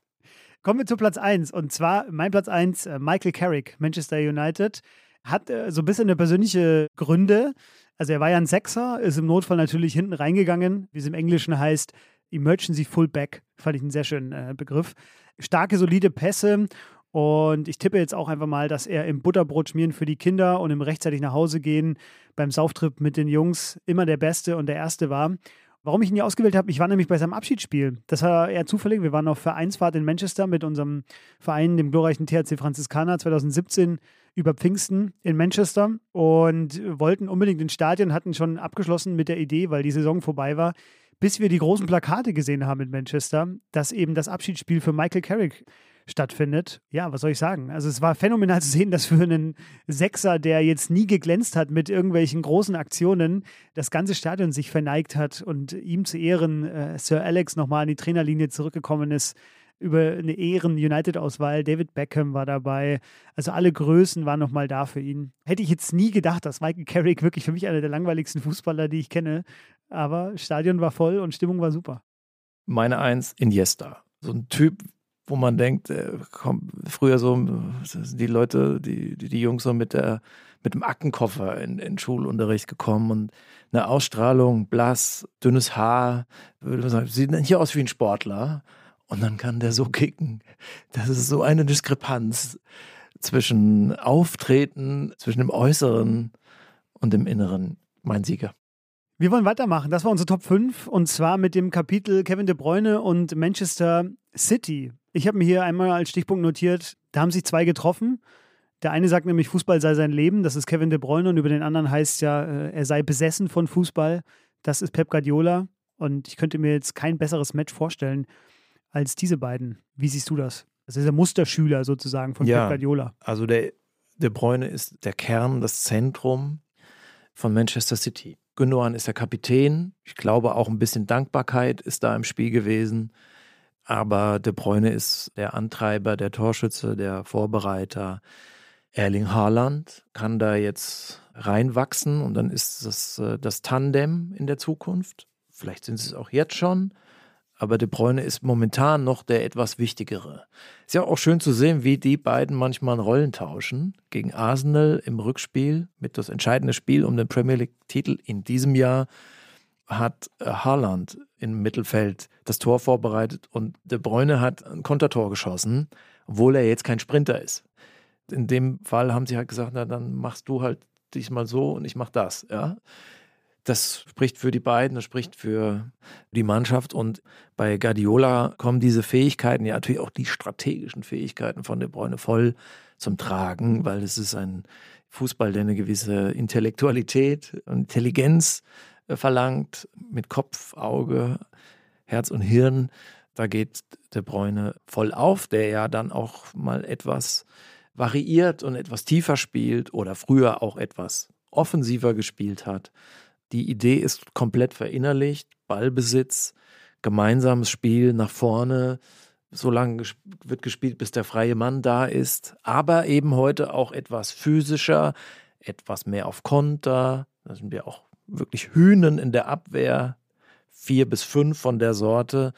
[SPEAKER 1] Kommen wir zu Platz 1. Und zwar mein Platz 1, äh, Michael Carrick, Manchester United. Hat äh, so ein bisschen eine persönliche Gründe. Also er war ja ein Sechser, ist im Notfall natürlich hinten reingegangen, wie es im Englischen heißt, Emergency Fullback. Fand ich einen sehr schönen äh, Begriff. Starke, solide Pässe. Und ich tippe jetzt auch einfach mal, dass er im Butterbrot schmieren für die Kinder und im rechtzeitig nach Hause gehen beim Sauftrip mit den Jungs immer der Beste und der Erste war. Warum ich ihn hier ausgewählt habe, ich war nämlich bei seinem Abschiedsspiel. Das war eher zufällig. Wir waren auf Vereinsfahrt in Manchester mit unserem Verein, dem glorreichen THC Franziskaner 2017 über Pfingsten in Manchester und wollten unbedingt ins Stadion, hatten schon abgeschlossen mit der Idee, weil die Saison vorbei war, bis wir die großen Plakate gesehen haben in Manchester, dass eben das Abschiedsspiel für Michael Carrick stattfindet. Ja, was soll ich sagen? Also es war phänomenal zu sehen, dass für einen Sechser, der jetzt nie geglänzt hat mit irgendwelchen großen Aktionen, das ganze Stadion sich verneigt hat und ihm zu Ehren äh, Sir Alex nochmal an die Trainerlinie zurückgekommen ist über eine Ehren-United-Auswahl. David Beckham war dabei. Also alle Größen waren nochmal da für ihn. Hätte ich jetzt nie gedacht, dass Michael Carrick wirklich für mich einer der langweiligsten Fußballer, die ich kenne. Aber Stadion war voll und Stimmung war super.
[SPEAKER 2] Meine Eins, Iniesta. So ein Typ, wo man denkt, äh, komm, früher so die Leute, die, die, die Jungs so mit der mit dem Aktenkoffer in, in Schulunterricht gekommen und eine Ausstrahlung, blass, dünnes Haar, würde man sagen, sieht nicht aus wie ein Sportler. Und dann kann der so kicken. Das ist so eine Diskrepanz zwischen Auftreten, zwischen dem Äußeren und dem Inneren. Mein Sieger.
[SPEAKER 1] Wir wollen weitermachen. Das war unsere Top 5 und zwar mit dem Kapitel Kevin De Bruyne und Manchester City. Ich habe mir hier einmal als Stichpunkt notiert, da haben sich zwei getroffen. Der eine sagt nämlich, Fußball sei sein Leben, das ist Kevin De Bruyne und über den anderen heißt ja, äh, er sei besessen von Fußball. Das ist Pep Guardiola und ich könnte mir jetzt kein besseres Match vorstellen als diese beiden. Wie siehst du das? Das ist der Musterschüler sozusagen von ja, Pep Guardiola.
[SPEAKER 2] Also der De Bruyne ist der Kern, das Zentrum von Manchester City. Gündogan ist der Kapitän. Ich glaube, auch ein bisschen Dankbarkeit ist da im Spiel gewesen. Aber De Bruyne ist der Antreiber, der Torschütze, der Vorbereiter. Erling Haaland kann da jetzt reinwachsen und dann ist das äh, das Tandem in der Zukunft. Vielleicht sind sie es auch jetzt schon aber De Bruyne ist momentan noch der etwas wichtigere. Ist ja auch schön zu sehen, wie die beiden manchmal Rollen tauschen. Gegen Arsenal im Rückspiel mit das entscheidende Spiel um den Premier League-Titel in diesem Jahr hat äh, Haaland im Mittelfeld das Tor vorbereitet und De Bruyne hat ein Kontertor geschossen, obwohl er jetzt kein Sprinter ist. In dem Fall haben sie halt gesagt, na dann machst du halt diesmal so und ich mach das, ja. Das spricht für die beiden, das spricht für die Mannschaft. Und bei Guardiola kommen diese Fähigkeiten, ja natürlich auch die strategischen Fähigkeiten von De Bruyne voll zum Tragen, weil es ist ein Fußball, der eine gewisse Intellektualität und Intelligenz verlangt, mit Kopf, Auge, Herz und Hirn. Da geht De Bruyne voll auf, der ja dann auch mal etwas variiert und etwas tiefer spielt oder früher auch etwas offensiver gespielt hat. Die Idee ist komplett verinnerlicht, Ballbesitz, gemeinsames Spiel nach vorne, so lange wird gespielt, bis der freie Mann da ist, aber eben heute auch etwas physischer, etwas mehr auf Konter. Da sind wir auch wirklich Hühnen in der Abwehr, vier bis fünf von der Sorte,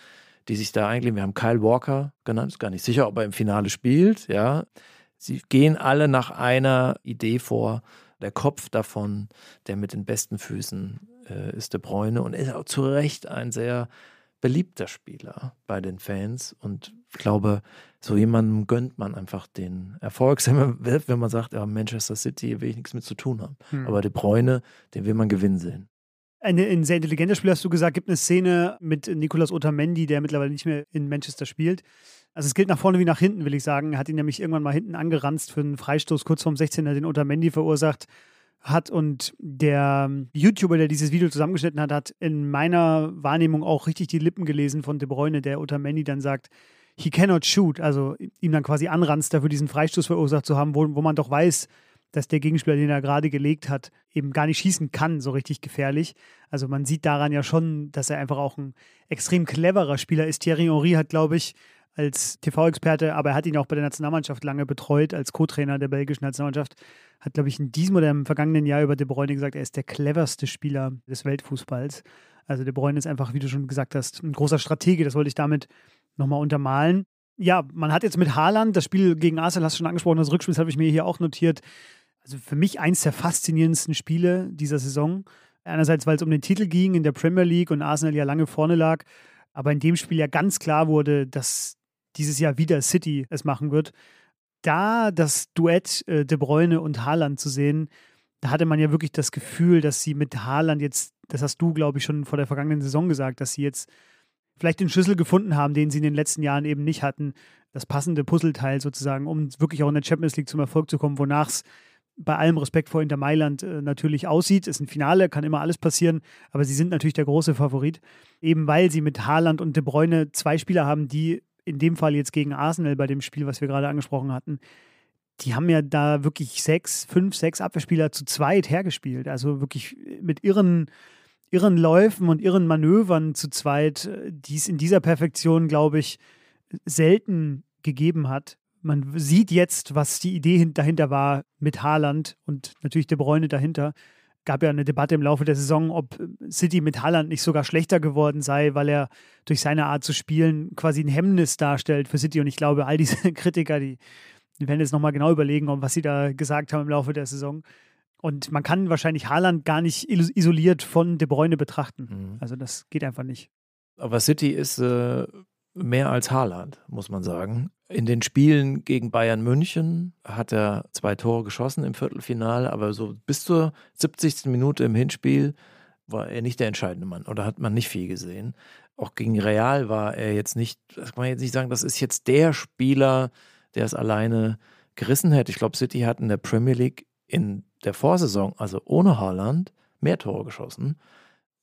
[SPEAKER 2] die sich da eigentlich, wir haben Kyle Walker genannt, ist gar nicht sicher, ob er im Finale spielt, ja. Sie gehen alle nach einer Idee vor. Der Kopf davon, der mit den besten Füßen äh, ist De Bräune und ist auch zu Recht ein sehr beliebter Spieler bei den Fans. Und ich glaube, so jemandem gönnt man einfach den Erfolg. Wenn man sagt, ja, Manchester City will ich nichts mit zu tun haben. Hm. Aber De Bruyne, den will man gewinnen sehen.
[SPEAKER 1] Eine, ein sehr intelligenter Spieler, hast du gesagt, gibt eine Szene mit Nicolas Otamendi, der mittlerweile nicht mehr in Manchester spielt. Also es gilt nach vorne wie nach hinten, will ich sagen. Er hat ihn nämlich irgendwann mal hinten angeranzt für einen Freistoß kurz vorm 16er, den Otamendi verursacht hat und der YouTuber, der dieses Video zusammengeschnitten hat, hat in meiner Wahrnehmung auch richtig die Lippen gelesen von De Bruyne, der Otamendi dann sagt, he cannot shoot, also ihm dann quasi anranzt, dafür diesen Freistoß verursacht zu haben, wo, wo man doch weiß, dass der Gegenspieler, den er gerade gelegt hat, eben gar nicht schießen kann, so richtig gefährlich. Also man sieht daran ja schon, dass er einfach auch ein extrem cleverer Spieler ist. Thierry Henry hat, glaube ich, als TV-Experte, aber er hat ihn auch bei der Nationalmannschaft lange betreut, als Co-Trainer der belgischen Nationalmannschaft. Hat, glaube ich, in diesem oder im vergangenen Jahr über De Bruyne gesagt, er ist der cleverste Spieler des Weltfußballs. Also De Bruyne ist einfach, wie du schon gesagt hast, ein großer Stratege. Das wollte ich damit nochmal untermalen. Ja, man hat jetzt mit Haaland das Spiel gegen Arsenal, hast du schon angesprochen, das Rückspiel, habe ich mir hier auch notiert. Also für mich eins der faszinierendsten Spiele dieser Saison. Einerseits, weil es um den Titel ging in der Premier League und Arsenal ja lange vorne lag, aber in dem Spiel ja ganz klar wurde, dass dieses Jahr wieder City es machen wird. Da das Duett äh, De Bruyne und Haaland zu sehen, da hatte man ja wirklich das Gefühl, dass sie mit Haaland jetzt, das hast du, glaube ich, schon vor der vergangenen Saison gesagt, dass sie jetzt vielleicht den Schlüssel gefunden haben, den sie in den letzten Jahren eben nicht hatten. Das passende Puzzleteil sozusagen, um wirklich auch in der Champions League zum Erfolg zu kommen, wonach es bei allem Respekt vor Inter Mailand äh, natürlich aussieht. Ist ein Finale, kann immer alles passieren, aber sie sind natürlich der große Favorit, eben weil sie mit Haaland und De Bruyne zwei Spieler haben, die in dem Fall jetzt gegen Arsenal bei dem Spiel, was wir gerade angesprochen hatten, die haben ja da wirklich sechs, fünf, sechs Abwehrspieler zu zweit hergespielt. Also wirklich mit ihren, irren Läufen und ihren Manövern zu zweit, die es in dieser Perfektion, glaube ich, selten gegeben hat. Man sieht jetzt, was die Idee dahinter war mit Haaland und natürlich De Bruyne dahinter gab ja eine Debatte im Laufe der Saison, ob City mit Haaland nicht sogar schlechter geworden sei, weil er durch seine Art zu spielen quasi ein Hemmnis darstellt für City. Und ich glaube, all diese Kritiker, die, die werden jetzt nochmal genau überlegen, was sie da gesagt haben im Laufe der Saison. Und man kann wahrscheinlich Haaland gar nicht isoliert von De Bruyne betrachten. Mhm. Also das geht einfach nicht.
[SPEAKER 2] Aber City ist äh, mehr als Haaland, muss man sagen. In den Spielen gegen Bayern München hat er zwei Tore geschossen im Viertelfinale, aber so bis zur 70. Minute im Hinspiel war er nicht der entscheidende Mann oder hat man nicht viel gesehen. Auch gegen Real war er jetzt nicht, das kann man jetzt nicht sagen, das ist jetzt der Spieler, der es alleine gerissen hätte. Ich glaube, City hat in der Premier League in der Vorsaison, also ohne Haaland, mehr Tore geschossen.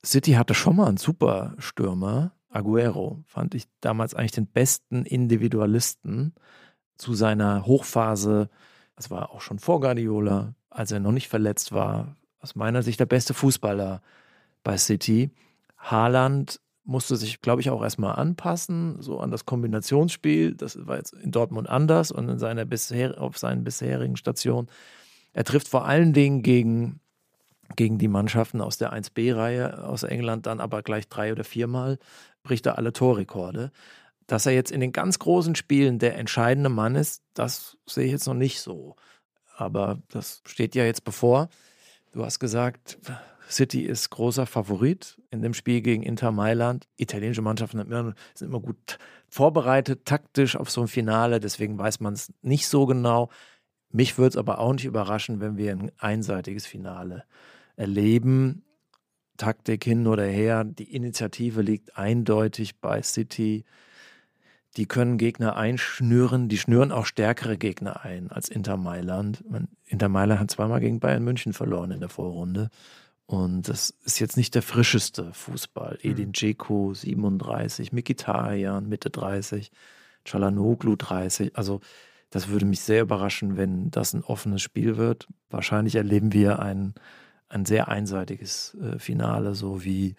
[SPEAKER 2] City hatte schon mal einen super Stürmer, Aguero fand ich damals eigentlich den besten Individualisten zu seiner Hochphase. Das war auch schon vor Guardiola, als er noch nicht verletzt war. Aus meiner Sicht der beste Fußballer bei City. Haaland musste sich, glaube ich, auch erstmal anpassen, so an das Kombinationsspiel. Das war jetzt in Dortmund anders und in seiner bisher, auf seinen bisherigen Stationen. Er trifft vor allen Dingen gegen gegen die Mannschaften aus der 1B-Reihe aus England dann aber gleich drei oder viermal, bricht er alle Torrekorde. Dass er jetzt in den ganz großen Spielen der entscheidende Mann ist, das sehe ich jetzt noch nicht so. Aber das steht ja jetzt bevor. Du hast gesagt, City ist großer Favorit in dem Spiel gegen Inter Mailand. Italienische Mannschaften sind immer gut vorbereitet, taktisch auf so ein Finale, deswegen weiß man es nicht so genau. Mich würde es aber auch nicht überraschen, wenn wir ein einseitiges Finale erleben. Taktik hin oder her, die Initiative liegt eindeutig bei City. Die können Gegner einschnüren, die schnüren auch stärkere Gegner ein als Inter Mailand. Inter Mailand hat zweimal gegen Bayern München verloren in der Vorrunde. Und das ist jetzt nicht der frischeste Fußball. Mhm. Edin Dzeko 37, Mikitarian Mitte 30, Chalanoglu 30. Also das würde mich sehr überraschen, wenn das ein offenes Spiel wird. Wahrscheinlich erleben wir ein, ein sehr einseitiges äh, Finale, so wie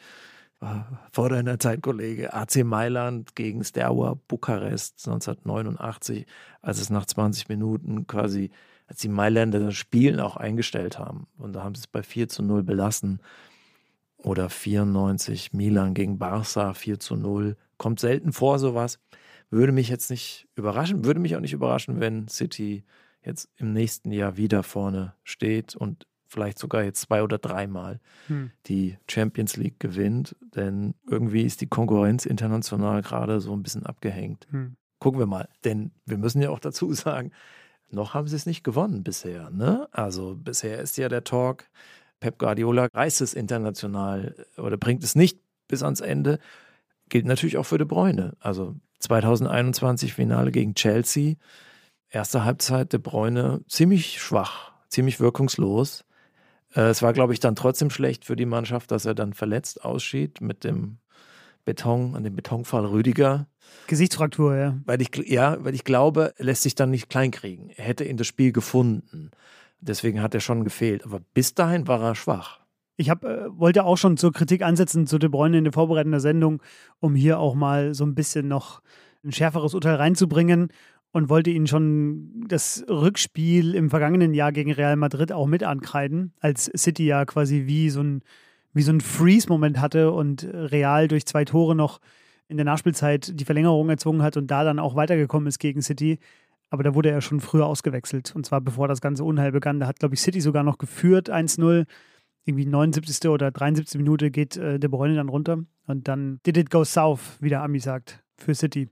[SPEAKER 2] äh, vor deiner Zeit, Kollege, AC Mailand gegen Steaua Bukarest 1989, als es nach 20 Minuten quasi, als die Mailänder das Spielen auch eingestellt haben. Und da haben sie es bei 4 zu 0 belassen. Oder 94 Milan gegen Barca 4 zu 0. Kommt selten vor, sowas. Würde mich jetzt nicht überraschen, würde mich auch nicht überraschen, wenn City jetzt im nächsten Jahr wieder vorne steht und vielleicht sogar jetzt zwei oder dreimal hm. die Champions League gewinnt. Denn irgendwie ist die Konkurrenz international gerade so ein bisschen abgehängt. Hm. Gucken wir mal. Denn wir müssen ja auch dazu sagen, noch haben sie es nicht gewonnen bisher. Ne? Also bisher ist ja der Talk, Pep Guardiola reißt es international oder bringt es nicht bis ans Ende. Gilt natürlich auch für De Bruyne. Also 2021 Finale gegen Chelsea. Erste Halbzeit De Bruyne ziemlich schwach, ziemlich wirkungslos. Äh, es war, glaube ich, dann trotzdem schlecht für die Mannschaft, dass er dann verletzt ausschied mit dem Beton, an dem Betonfall Rüdiger.
[SPEAKER 1] Gesichtsfraktur, ja.
[SPEAKER 2] Weil ich, ja, weil ich glaube, er lässt sich dann nicht kleinkriegen. Er hätte in das Spiel gefunden. Deswegen hat er schon gefehlt. Aber bis dahin war er schwach.
[SPEAKER 1] Ich hab, äh, wollte auch schon zur Kritik ansetzen zu De Bruyne in der vorbereitenden Sendung, um hier auch mal so ein bisschen noch ein schärferes Urteil reinzubringen und wollte ihn schon das Rückspiel im vergangenen Jahr gegen Real Madrid auch mit ankreiden, als City ja quasi wie so ein, wie so ein Freeze-Moment hatte und Real durch zwei Tore noch in der Nachspielzeit die Verlängerung erzwungen hat und da dann auch weitergekommen ist gegen City. Aber da wurde er schon früher ausgewechselt und zwar bevor das ganze Unheil begann. Da hat, glaube ich, City sogar noch geführt 1-0 irgendwie 79. oder 73. Minute geht äh, De Bruyne dann runter und dann did it go south, wie der Ami sagt, für City.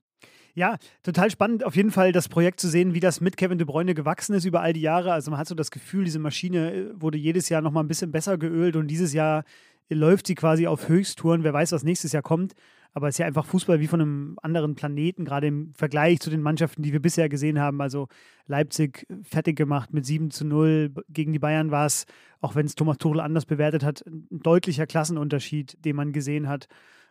[SPEAKER 1] Ja, total spannend auf jeden Fall das Projekt zu sehen, wie das mit Kevin De Bruyne gewachsen ist über all die Jahre. Also man hat so das Gefühl, diese Maschine äh, wurde jedes Jahr nochmal ein bisschen besser geölt und dieses Jahr läuft sie quasi auf Höchsttouren. Wer weiß, was nächstes Jahr kommt. Aber es ist ja einfach Fußball wie von einem anderen Planeten, gerade im Vergleich zu den Mannschaften, die wir bisher gesehen haben. Also Leipzig fertig gemacht mit 7 zu 0. Gegen die Bayern war es, auch wenn es Thomas Tuchel anders bewertet hat, ein deutlicher Klassenunterschied, den man gesehen hat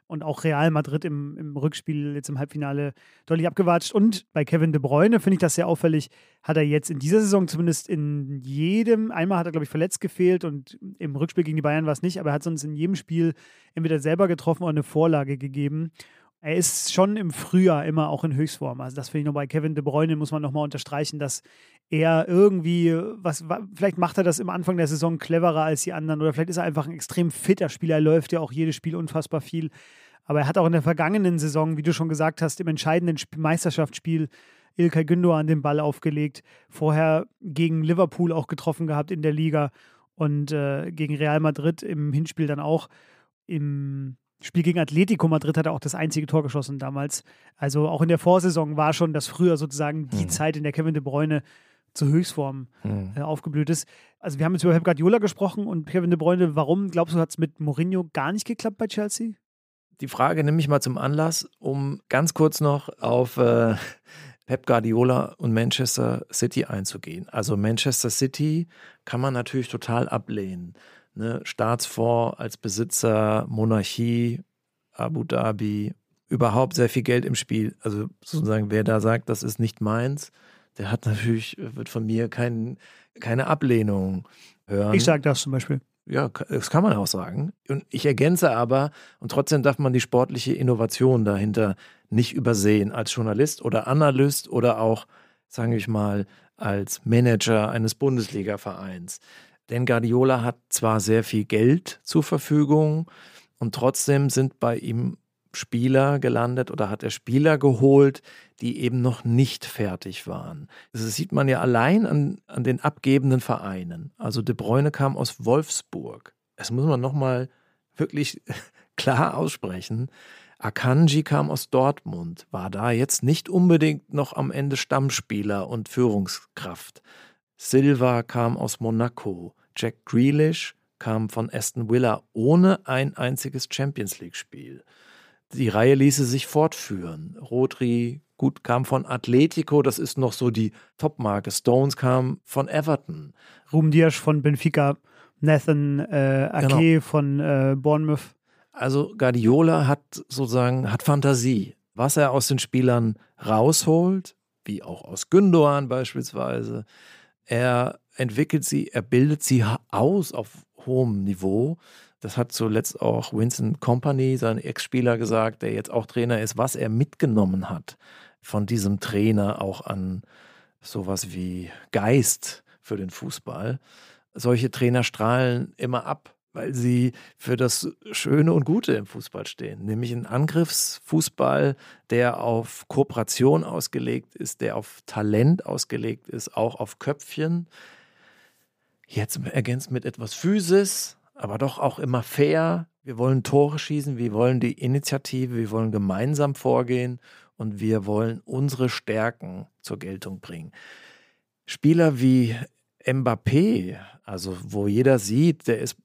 [SPEAKER 1] und auch Real Madrid im, im Rückspiel jetzt im Halbfinale deutlich abgewatscht. Und bei Kevin De Bruyne finde ich das sehr auffällig, hat er jetzt in dieser Saison zumindest in jedem, einmal hat er glaube ich verletzt gefehlt und im Rückspiel gegen die Bayern war es nicht, aber er hat sonst in jedem Spiel entweder selber getroffen oder eine Vorlage gegeben. Er ist schon im Frühjahr immer auch in Höchstform. Also das finde ich noch bei Kevin De Bruyne muss man nochmal unterstreichen, dass er irgendwie, was, vielleicht macht er das im Anfang der Saison cleverer als die anderen oder vielleicht ist er einfach ein extrem fitter Spieler. Er läuft ja auch jedes Spiel unfassbar viel. Aber er hat auch in der vergangenen Saison, wie du schon gesagt hast, im entscheidenden Meisterschaftsspiel Ilkay Gündoğan den Ball aufgelegt. Vorher gegen Liverpool auch getroffen gehabt in der Liga und äh, gegen Real Madrid im Hinspiel dann auch. Im Spiel gegen Atletico Madrid hat er auch das einzige Tor geschossen damals. Also auch in der Vorsaison war schon das früher sozusagen die hm. Zeit, in der Kevin De Bruyne zur Höchstform hm. äh, aufgeblüht ist. Also wir haben jetzt über Pep Guardiola gesprochen und Kevin De Bruyne. Warum glaubst du, hat es mit Mourinho gar nicht geklappt bei Chelsea?
[SPEAKER 2] Die Frage nehme ich mal zum Anlass, um ganz kurz noch auf äh, Pep Guardiola und Manchester City einzugehen. Also Manchester City kann man natürlich total ablehnen. Ne? Staatsfonds als Besitzer, Monarchie, Abu Dhabi, überhaupt sehr viel Geld im Spiel. Also sozusagen, wer da sagt, das ist nicht meins, der hat natürlich, wird von mir kein, keine Ablehnung hören.
[SPEAKER 1] Ich sage das zum Beispiel.
[SPEAKER 2] Ja, das kann man auch sagen. Und ich ergänze aber, und trotzdem darf man die sportliche Innovation dahinter nicht übersehen, als Journalist oder Analyst oder auch, sagen wir mal, als Manager eines Bundesliga-Vereins. Denn Guardiola hat zwar sehr viel Geld zur Verfügung und trotzdem sind bei ihm Spieler gelandet oder hat er Spieler geholt, die eben noch nicht fertig waren. Das sieht man ja allein an, an den abgebenden Vereinen. Also De Bruyne kam aus Wolfsburg. Das muss man nochmal wirklich klar aussprechen. Akanji kam aus Dortmund, war da jetzt nicht unbedingt noch am Ende Stammspieler und Führungskraft. Silva kam aus Monaco. Jack Grealish kam von Aston Villa ohne ein einziges Champions League-Spiel. Die Reihe ließe sich fortführen. Rodri, gut, kam von Atletico, das ist noch so die Topmarke. Stones kam von Everton.
[SPEAKER 1] Ruben von Benfica Nathan äh, Ake genau. von äh, Bournemouth.
[SPEAKER 2] Also Guardiola hat sozusagen, hat Fantasie. Was er aus den Spielern rausholt, wie auch aus Gündogan beispielsweise, er entwickelt sie, er bildet sie aus auf hohem Niveau. Das hat zuletzt auch Vincent Company, sein Ex-Spieler, gesagt, der jetzt auch Trainer ist, was er mitgenommen hat von diesem Trainer auch an sowas wie Geist für den Fußball. Solche Trainer strahlen immer ab, weil sie für das Schöne und Gute im Fußball stehen, nämlich ein Angriffsfußball, der auf Kooperation ausgelegt ist, der auf Talent ausgelegt ist, auch auf Köpfchen. Jetzt ergänzt mit etwas Physis, aber doch auch immer fair. Wir wollen Tore schießen, wir wollen die Initiative, wir wollen gemeinsam vorgehen und wir wollen unsere Stärken zur Geltung bringen. Spieler wie Mbappé, also wo jeder sieht, der ist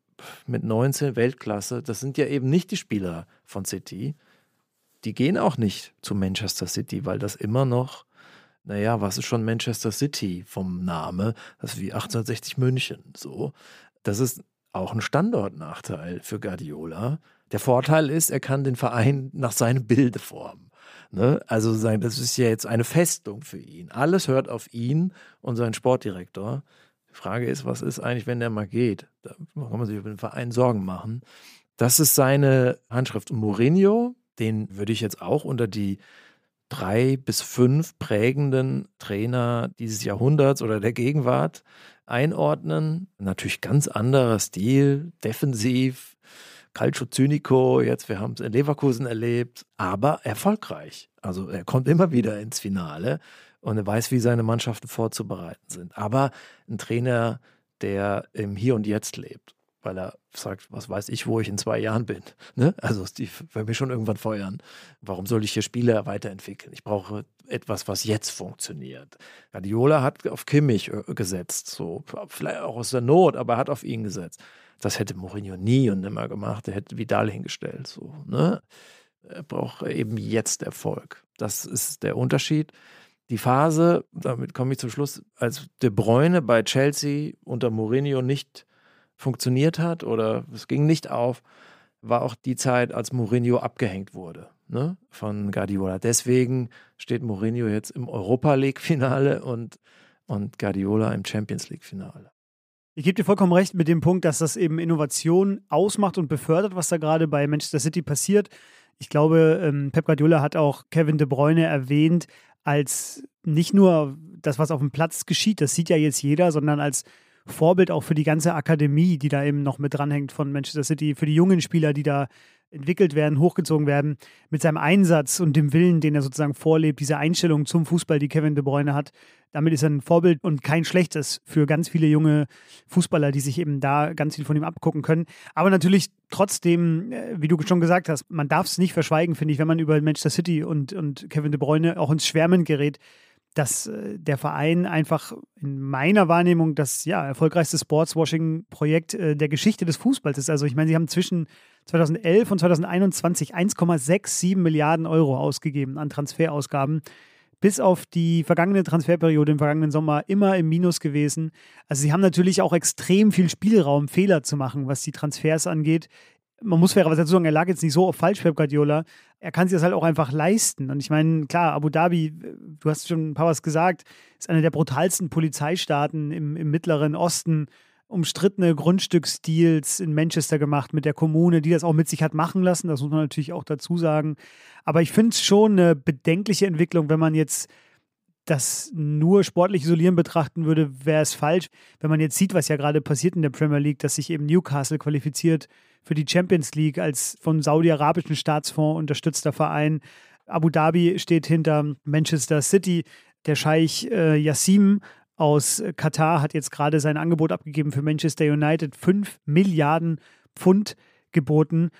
[SPEAKER 2] mit 19 Weltklasse, das sind ja eben nicht die Spieler von City. Die gehen auch nicht zu Manchester City, weil das immer noch, naja, was ist schon Manchester City vom Name? Das ist wie 1860 München. So. Das ist auch ein Standortnachteil für Guardiola. Der Vorteil ist, er kann den Verein nach seinem Bilde formen. Ne? Also sein, das ist ja jetzt eine Festung für ihn. Alles hört auf ihn und seinen Sportdirektor. Die Frage ist, was ist eigentlich, wenn der mal geht? Da kann man sich über den Verein Sorgen machen. Das ist seine Handschrift. Mourinho, den würde ich jetzt auch unter die drei bis fünf prägenden Trainer dieses Jahrhunderts oder der Gegenwart einordnen. Natürlich ganz anderer Stil, defensiv, Calcio Zynico, jetzt, wir haben es in Leverkusen erlebt, aber erfolgreich. Also er kommt immer wieder ins Finale und er weiß, wie seine Mannschaften vorzubereiten sind. Aber ein Trainer, der im Hier und Jetzt lebt, weil er sagt, was weiß ich, wo ich in zwei Jahren bin. Ne? Also die werden mich schon irgendwann feuern. Warum soll ich hier Spiele weiterentwickeln? Ich brauche etwas, was jetzt funktioniert. Guardiola hat auf Kimmich äh, gesetzt, so vielleicht auch aus der Not, aber er hat auf ihn gesetzt. Das hätte Mourinho nie und nimmer gemacht. Er hätte Vidal hingestellt. So, ne? Er braucht eben jetzt Erfolg. Das ist der Unterschied. Die Phase, damit komme ich zum Schluss, als De Bruyne bei Chelsea unter Mourinho nicht funktioniert hat oder es ging nicht auf, war auch die Zeit, als Mourinho abgehängt wurde ne, von Guardiola. Deswegen steht Mourinho jetzt im Europa League-Finale und, und Guardiola im Champions League-Finale.
[SPEAKER 1] Ich gebe dir vollkommen recht mit dem Punkt, dass das eben Innovation ausmacht und befördert, was da gerade bei Manchester City passiert. Ich glaube, ähm, Pep Guardiola hat auch Kevin De Bruyne erwähnt als nicht nur das, was auf dem Platz geschieht, das sieht ja jetzt jeder, sondern als Vorbild auch für die ganze Akademie, die da eben noch mit dranhängt von Manchester City, für die jungen Spieler, die da entwickelt werden, hochgezogen werden, mit seinem Einsatz und dem Willen, den er sozusagen vorlebt, diese Einstellung zum Fußball, die Kevin De Bruyne hat. Damit ist er ein Vorbild und kein schlechtes für ganz viele junge Fußballer, die sich eben da ganz viel von ihm abgucken können. Aber natürlich trotzdem, äh, wie du schon gesagt hast, man darf es nicht verschweigen, finde ich, wenn man über Manchester City und, und Kevin De Bruyne auch ins Schwärmen gerät, dass äh, der Verein einfach in meiner Wahrnehmung das ja, erfolgreichste Sportswashing-Projekt äh, der Geschichte des Fußballs ist. Also ich meine, sie haben zwischen 2011 und 2021 1,67 Milliarden Euro ausgegeben an Transferausgaben. Bis auf die vergangene Transferperiode im vergangenen Sommer immer im Minus gewesen. Also sie haben natürlich auch extrem viel Spielraum, Fehler zu machen, was die Transfers angeht man muss fairerweise dazu sagen, er lag jetzt nicht so auf falsch, Pep Guardiola. Er kann sich das halt auch einfach leisten. Und ich meine, klar, Abu Dhabi, du hast schon ein paar was gesagt, ist einer der brutalsten Polizeistaaten im, im Mittleren Osten umstrittene Grundstücksdeals in Manchester gemacht mit der Kommune, die das auch mit sich hat machen lassen. Das muss man natürlich auch dazu sagen. Aber ich finde es schon eine bedenkliche Entwicklung, wenn man jetzt das nur sportlich isolieren betrachten würde, wäre es falsch. Wenn man jetzt sieht, was ja gerade passiert in der Premier League, dass sich eben Newcastle qualifiziert für die Champions League als vom saudi-arabischen Staatsfonds unterstützter Verein. Abu Dhabi steht hinter Manchester City. Der Scheich äh, Yassim aus Katar hat jetzt gerade sein Angebot abgegeben für Manchester United. 5 Milliarden Pfund geboten.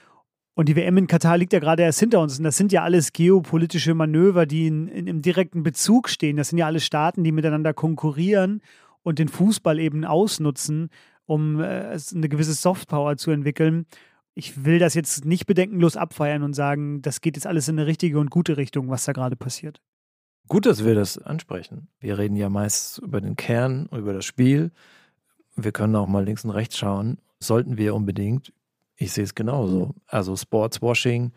[SPEAKER 1] Und die WM in Katar liegt ja gerade erst hinter uns. Und das sind ja alles geopolitische Manöver, die in, in, im direkten Bezug stehen. Das sind ja alles Staaten, die miteinander konkurrieren und den Fußball eben ausnutzen, um äh, eine gewisse Softpower zu entwickeln. Ich will das jetzt nicht bedenkenlos abfeiern und sagen, das geht jetzt alles in eine richtige und gute Richtung, was da gerade passiert.
[SPEAKER 2] Gut, dass wir das ansprechen. Wir reden ja meist über den Kern, über das Spiel. wir können auch mal links und rechts schauen. Sollten wir unbedingt. Ich sehe es genauso. Also Sportswashing,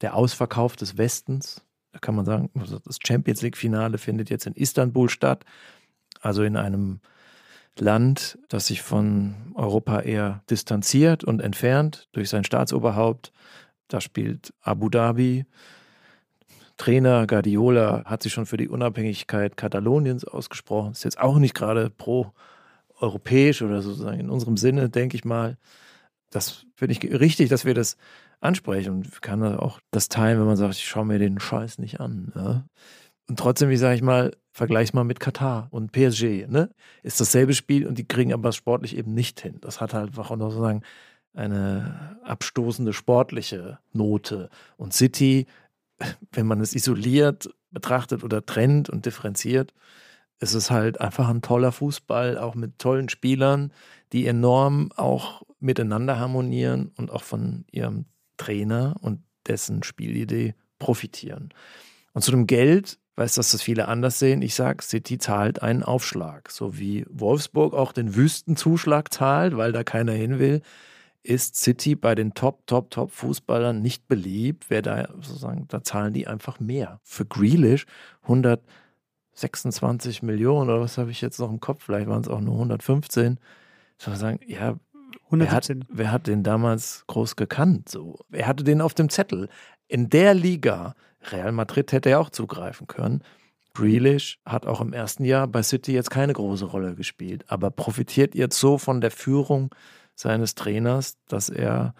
[SPEAKER 2] der Ausverkauf des Westens, da kann man sagen, also das Champions League-Finale findet jetzt in Istanbul statt, also in einem Land, das sich von Europa eher distanziert und entfernt durch sein Staatsoberhaupt. Da spielt Abu Dhabi. Trainer Guardiola hat sich schon für die Unabhängigkeit Kataloniens ausgesprochen. Ist jetzt auch nicht gerade pro-europäisch oder sozusagen in unserem Sinne, denke ich mal. Das finde ich richtig, dass wir das ansprechen und kann auch das teilen, wenn man sagt, ich schaue mir den Scheiß nicht an. Ja? Und trotzdem, wie sage ich mal, vergleich mal mit Katar und PSG, ne? Ist dasselbe Spiel und die kriegen aber sportlich eben nicht hin. Das hat halt einfach noch sozusagen eine abstoßende sportliche Note. Und City, wenn man es isoliert betrachtet oder trennt und differenziert, ist es halt einfach ein toller Fußball, auch mit tollen Spielern, die enorm auch miteinander harmonieren und auch von ihrem Trainer und dessen Spielidee profitieren. Und zu dem Geld weiß, dass das viele anders sehen. Ich sage, City zahlt einen Aufschlag. So wie Wolfsburg auch den Wüstenzuschlag zahlt, weil da keiner hin will, ist City bei den Top, Top, Top Fußballern nicht beliebt. Wer da sozusagen, da zahlen die einfach mehr. Für Grealish 126 Millionen oder was habe ich jetzt noch im Kopf? Vielleicht waren es auch nur 115. Soll man sagen, ja, 117. Wer hat, wer hat den damals groß gekannt? So, er hatte den auf dem Zettel. In der Liga Real Madrid hätte ja auch zugreifen können. Grealish hat auch im ersten Jahr bei City jetzt keine große Rolle gespielt, aber profitiert jetzt so von der Führung seines Trainers, dass er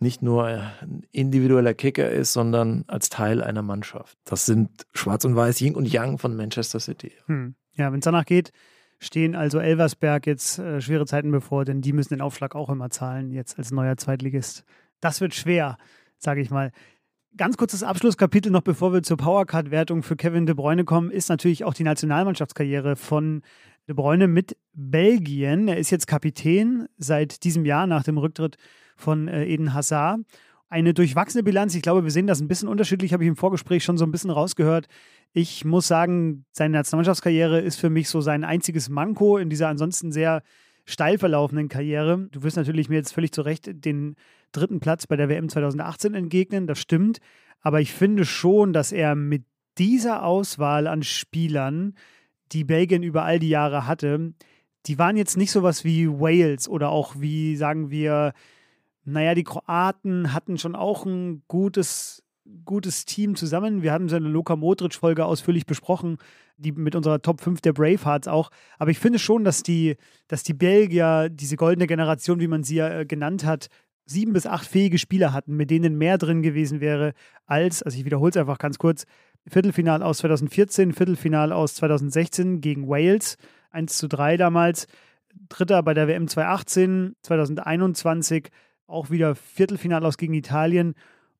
[SPEAKER 2] nicht nur ein individueller Kicker ist, sondern als Teil einer Mannschaft. Das sind Schwarz und Weiß, Ying und Yang von Manchester City.
[SPEAKER 1] Hm. Ja, wenn es danach geht, stehen also Elversberg jetzt äh, schwere Zeiten bevor, denn die müssen den Aufschlag auch immer zahlen, jetzt als neuer Zweitligist. Das wird schwer, sage ich mal. Ganz kurzes Abschlusskapitel noch, bevor wir zur Powercard-Wertung für Kevin De Bruyne kommen, ist natürlich auch die Nationalmannschaftskarriere von De Bruyne mit Belgien. Er ist jetzt Kapitän seit diesem Jahr nach dem Rücktritt von äh, Eden Hazard. Eine durchwachsene Bilanz. Ich glaube, wir sehen das ein bisschen unterschiedlich, habe ich im Vorgespräch schon so ein bisschen rausgehört. Ich muss sagen, seine Nationalmannschaftskarriere ist für mich so sein einziges Manko in dieser ansonsten sehr steil verlaufenden Karriere. Du wirst natürlich mir jetzt völlig zu Recht den dritten Platz bei der WM 2018 entgegnen, das stimmt. Aber ich finde schon, dass er mit dieser Auswahl an Spielern, die Belgien über all die Jahre hatte, die waren jetzt nicht sowas wie Wales oder auch wie, sagen wir, naja, die Kroaten hatten schon auch ein gutes, gutes Team zusammen. Wir hatten so eine Luka Modric-Folge ausführlich besprochen, die mit unserer Top 5 der Bravehearts auch. Aber ich finde schon, dass die, dass die Belgier, diese goldene Generation, wie man sie ja äh, genannt hat, sieben bis acht fähige Spieler hatten, mit denen mehr drin gewesen wäre als, also ich wiederhole es einfach ganz kurz, Viertelfinal aus 2014, Viertelfinal aus 2016 gegen Wales, 1 zu 3 damals, Dritter bei der WM 2018, 2021 auch wieder Viertelfinal aus gegen Italien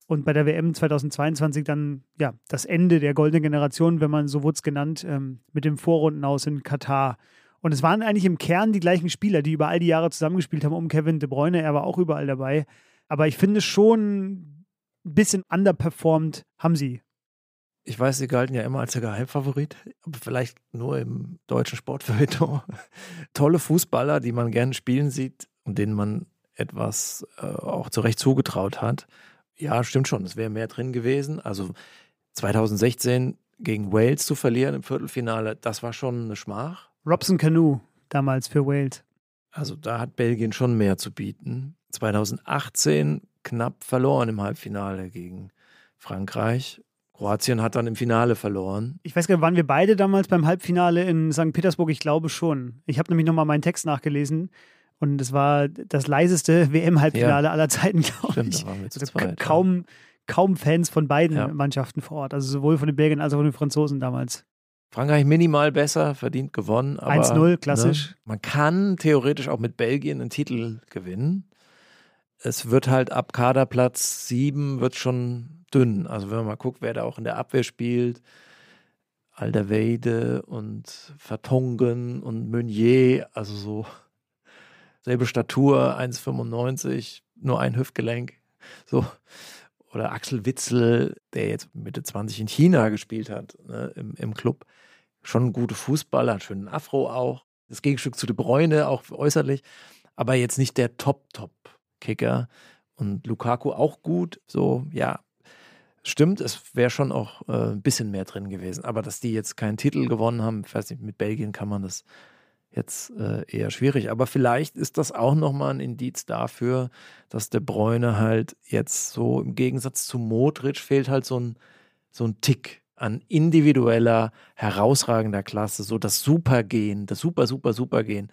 [SPEAKER 1] und bei der WM 2022 dann ja das Ende der goldenen Generation, wenn man so wurde es genannt, ähm, mit dem Vorrunden aus in Katar. Und es waren eigentlich im Kern die gleichen Spieler, die über all die Jahre zusammengespielt haben um Kevin De Bruyne. Er war auch überall dabei. Aber ich finde schon ein bisschen underperformed haben sie.
[SPEAKER 2] Ich weiß, sie galten ja immer als der Geheimfavorit, aber vielleicht nur im deutschen Sportfeuilleton. Tolle Fußballer, die man gerne spielen sieht und denen man etwas äh, auch zurecht zugetraut hat. Ja, stimmt schon, es wäre mehr drin gewesen. Also 2016 gegen Wales zu verlieren im Viertelfinale, das war schon eine Schmach.
[SPEAKER 1] Robson Canoe damals für Wales.
[SPEAKER 2] Also da hat Belgien schon mehr zu bieten. 2018 knapp verloren im Halbfinale gegen Frankreich. Kroatien hat dann im Finale verloren.
[SPEAKER 1] Ich weiß gar nicht, waren wir beide damals beim Halbfinale in St. Petersburg? Ich glaube schon. Ich habe nämlich nochmal meinen Text nachgelesen und es war das leiseste WM-Halbfinale ja. aller Zeiten, glaube ich. Da waren also zweit, kaum, ja. kaum Fans von beiden ja. Mannschaften vor Ort. Also sowohl von den Belgiern als auch von den Franzosen damals.
[SPEAKER 2] Frankreich minimal besser, verdient gewonnen. 1-0,
[SPEAKER 1] ne, klassisch.
[SPEAKER 2] Ne, man kann theoretisch auch mit Belgien einen Titel gewinnen. Es wird halt ab Kaderplatz 7 wird schon dünn. Also wenn man mal guckt, wer da auch in der Abwehr spielt, Alderweide und Vertongen und Meunier, also so selbe Statur, 1,95, nur ein Hüftgelenk. So. Oder Axel Witzel, der jetzt Mitte 20 in China gespielt hat, ne, im, im Club schon gute Fußballer, einen schönen Afro auch. das Gegenstück zu De Bruyne, auch äußerlich, aber jetzt nicht der Top-Top-Kicker. Und Lukaku auch gut, so, ja, stimmt, es wäre schon auch äh, ein bisschen mehr drin gewesen. Aber dass die jetzt keinen Titel gewonnen haben, weiß nicht, mit Belgien kann man das jetzt äh, eher schwierig. Aber vielleicht ist das auch nochmal ein Indiz dafür, dass der Bräune halt jetzt so im Gegensatz zu Modric fehlt halt so ein, so ein Tick an individueller, herausragender Klasse, so das Supergehen, das super, super, Supergehen.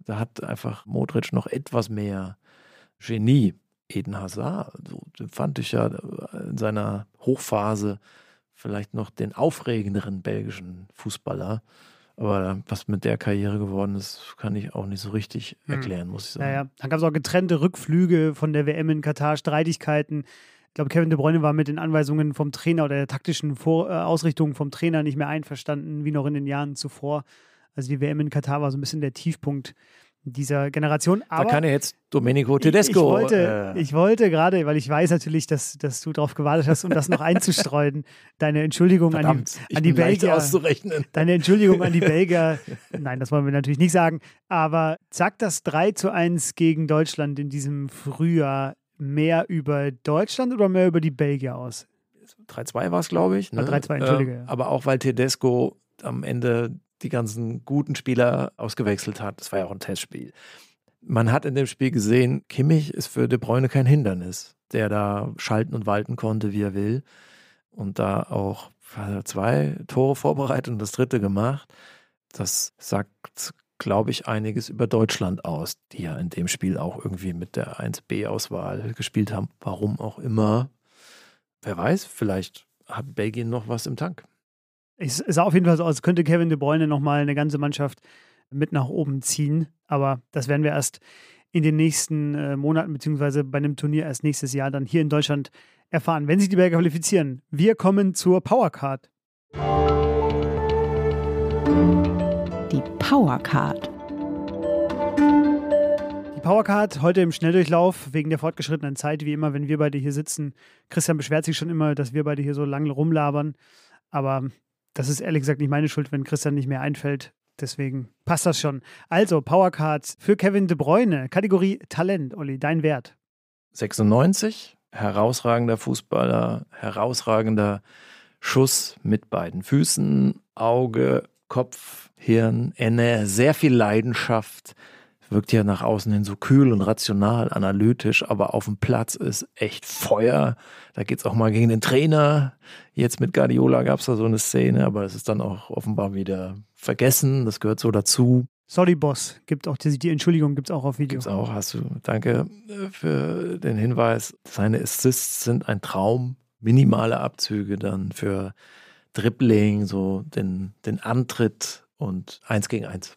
[SPEAKER 2] Da hat einfach Modric noch etwas mehr Genie. Eden Hazard, so, fand ich ja in seiner Hochphase vielleicht noch den aufregenderen belgischen Fußballer. Aber was mit der Karriere geworden ist, kann ich auch nicht so richtig hm. erklären, muss ich sagen.
[SPEAKER 1] Naja, dann gab es auch getrennte Rückflüge von der WM in Katar, Streitigkeiten. Ich glaube, Kevin De Bruyne war mit den Anweisungen vom Trainer oder der taktischen Vor äh, Ausrichtung vom Trainer nicht mehr einverstanden, wie noch in den Jahren zuvor. Also die WM in Katar war so ein bisschen der Tiefpunkt dieser Generation.
[SPEAKER 2] Aber da kann ja jetzt Domenico Tedesco.
[SPEAKER 1] Ich, wollte, äh, ich wollte gerade, weil ich weiß natürlich, dass, dass du darauf gewartet hast, um das noch einzustreuen, deine Entschuldigung Verdammt, an die, an die Belgier.
[SPEAKER 2] Auszurechnen.
[SPEAKER 1] Deine Entschuldigung an die Belgier. Nein, das wollen wir natürlich nicht sagen. Aber sagt das 3 zu 1 gegen Deutschland in diesem Frühjahr mehr über Deutschland oder mehr über die Belgier aus?
[SPEAKER 2] 3-2 war es, glaube ich. Ne?
[SPEAKER 1] 3-2, entschuldige.
[SPEAKER 2] Äh, aber auch weil Tedesco am Ende die ganzen guten Spieler ausgewechselt hat. Das war ja auch ein Testspiel. Man hat in dem Spiel gesehen, Kimmich ist für De Bruyne kein Hindernis, der da schalten und walten konnte, wie er will. Und da auch zwei Tore vorbereitet und das dritte gemacht. Das sagt, glaube ich, einiges über Deutschland aus, die ja in dem Spiel auch irgendwie mit der 1B-Auswahl gespielt haben. Warum auch immer. Wer weiß, vielleicht hat Belgien noch was im Tank.
[SPEAKER 1] Es sah auf jeden Fall so aus, als könnte Kevin De Bruyne nochmal eine ganze Mannschaft mit nach oben ziehen. Aber das werden wir erst in den nächsten äh, Monaten, beziehungsweise bei einem Turnier erst nächstes Jahr dann hier in Deutschland erfahren, wenn sich die Belgier qualifizieren. Wir kommen zur Powercard.
[SPEAKER 3] Die Powercard.
[SPEAKER 1] Die Powercard heute im Schnelldurchlauf wegen der fortgeschrittenen Zeit, wie immer, wenn wir beide hier sitzen. Christian beschwert sich schon immer, dass wir beide hier so lange rumlabern. Aber das ist ehrlich gesagt nicht meine Schuld, wenn Christian nicht mehr einfällt. Deswegen passt das schon. Also, Powercards für Kevin De Bruyne, Kategorie Talent. Olli, dein Wert?
[SPEAKER 2] 96, herausragender Fußballer, herausragender Schuss mit beiden Füßen, Auge, Kopf, Hirn, Enne, sehr viel Leidenschaft, wirkt ja nach außen hin so kühl und rational, analytisch, aber auf dem Platz ist echt Feuer. Da geht es auch mal gegen den Trainer. Jetzt mit Guardiola gab es da so eine Szene, aber es ist dann auch offenbar wieder vergessen. Das gehört so dazu.
[SPEAKER 1] Sorry, Boss. Gibt auch die, die Entschuldigung, gibt es auch auf Video.
[SPEAKER 2] Gibt's auch, hast du. Danke äh, für den Hinweis. Seine Assists sind ein Traum. Minimale Abzüge dann für Dribbling, so den, den Antritt und eins gegen eins.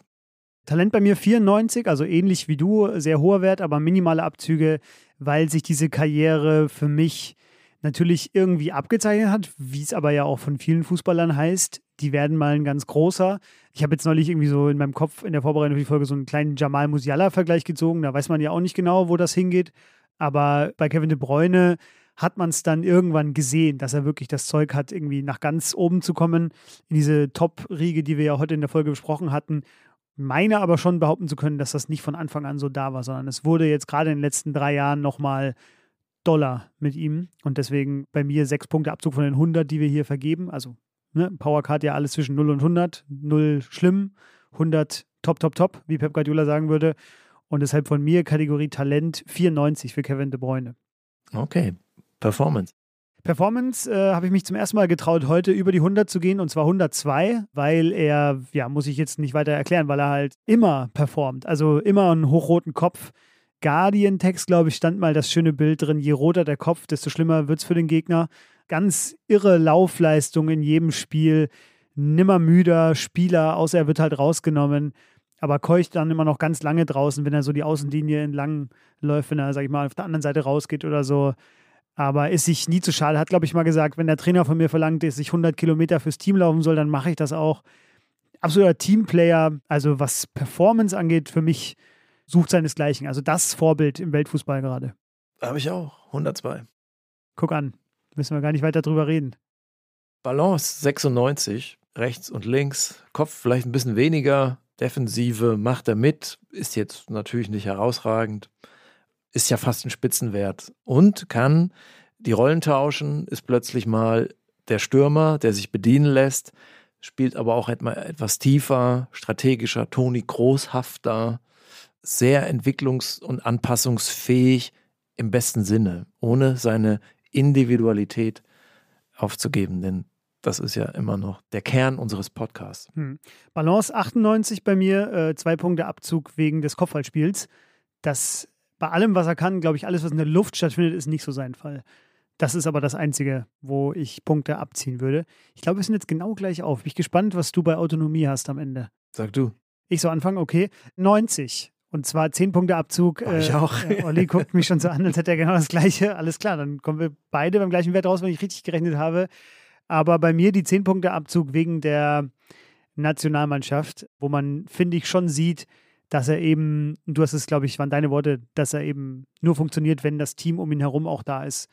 [SPEAKER 1] Talent bei mir 94, also ähnlich wie du, sehr hoher Wert, aber minimale Abzüge, weil sich diese Karriere für mich natürlich irgendwie abgezeichnet hat, wie es aber ja auch von vielen Fußballern heißt. Die werden mal ein ganz großer. Ich habe jetzt neulich irgendwie so in meinem Kopf in der Vorbereitung für die Folge so einen kleinen Jamal Musiala-Vergleich gezogen. Da weiß man ja auch nicht genau, wo das hingeht. Aber bei Kevin de Bruyne hat man es dann irgendwann gesehen, dass er wirklich das Zeug hat, irgendwie nach ganz oben zu kommen, in diese Top-Riege, die wir ja heute in der Folge besprochen hatten meine aber schon behaupten zu können, dass das nicht von Anfang an so da war, sondern es wurde jetzt gerade in den letzten drei Jahren nochmal Dollar mit ihm und deswegen bei mir sechs Punkte Abzug von den 100, die wir hier vergeben. Also ne, Powercard ja alles zwischen 0 und 100. 0 schlimm, 100 top, top, top, wie Pep Guardiola sagen würde. Und deshalb von mir Kategorie Talent 94 für Kevin De Bruyne.
[SPEAKER 2] Okay, Performance.
[SPEAKER 1] Performance äh, habe ich mich zum ersten Mal getraut, heute über die 100 zu gehen und zwar 102, weil er, ja, muss ich jetzt nicht weiter erklären, weil er halt immer performt. Also immer einen hochroten Kopf. Guardian-Text, glaube ich, stand mal das schöne Bild drin: je roter der Kopf, desto schlimmer wird es für den Gegner. Ganz irre Laufleistung in jedem Spiel. Nimmer müder Spieler, außer er wird halt rausgenommen aber keucht dann immer noch ganz lange draußen, wenn er so die Außenlinie entlang läuft, wenn er, sag ich mal, auf der anderen Seite rausgeht oder so aber ist sich nie zu schade. Hat, glaube ich, mal gesagt, wenn der Trainer von mir verlangt, dass ich 100 Kilometer fürs Team laufen soll, dann mache ich das auch. Absoluter Teamplayer, also was Performance angeht, für mich sucht seinesgleichen. Also das Vorbild im Weltfußball gerade.
[SPEAKER 2] Habe ich auch, 102.
[SPEAKER 1] Guck an, müssen wir gar nicht weiter drüber reden.
[SPEAKER 2] Balance 96, rechts und links, Kopf vielleicht ein bisschen weniger, Defensive macht er mit, ist jetzt natürlich nicht herausragend, ist ja fast ein Spitzenwert und kann die Rollen tauschen, ist plötzlich mal der Stürmer, der sich bedienen lässt, spielt aber auch etwas tiefer, strategischer, Toni großhafter, sehr entwicklungs- und anpassungsfähig im besten Sinne, ohne seine Individualität aufzugeben, denn das ist ja immer noch der Kern unseres Podcasts.
[SPEAKER 1] Hm. Balance 98 bei mir, äh, zwei Punkte Abzug wegen des Kopfballspiels. Das bei allem, was er kann, glaube ich, alles, was in der Luft stattfindet, ist nicht so sein Fall. Das ist aber das Einzige, wo ich Punkte abziehen würde. Ich glaube, wir sind jetzt genau gleich auf. Bin ich gespannt, was du bei Autonomie hast am Ende.
[SPEAKER 2] Sag du.
[SPEAKER 1] Ich so anfangen, okay. 90. Und zwar 10 Punkte Abzug.
[SPEAKER 2] Oh, ich auch.
[SPEAKER 1] Äh, Olli guckt mich schon so an, als hätte er genau das Gleiche. Alles klar, dann kommen wir beide beim gleichen Wert raus, wenn ich richtig gerechnet habe. Aber bei mir die 10 Punkte Abzug wegen der Nationalmannschaft, wo man, finde ich, schon sieht, dass er eben, du hast es, glaube ich, waren deine Worte, dass er eben nur funktioniert, wenn das Team um ihn herum auch da ist.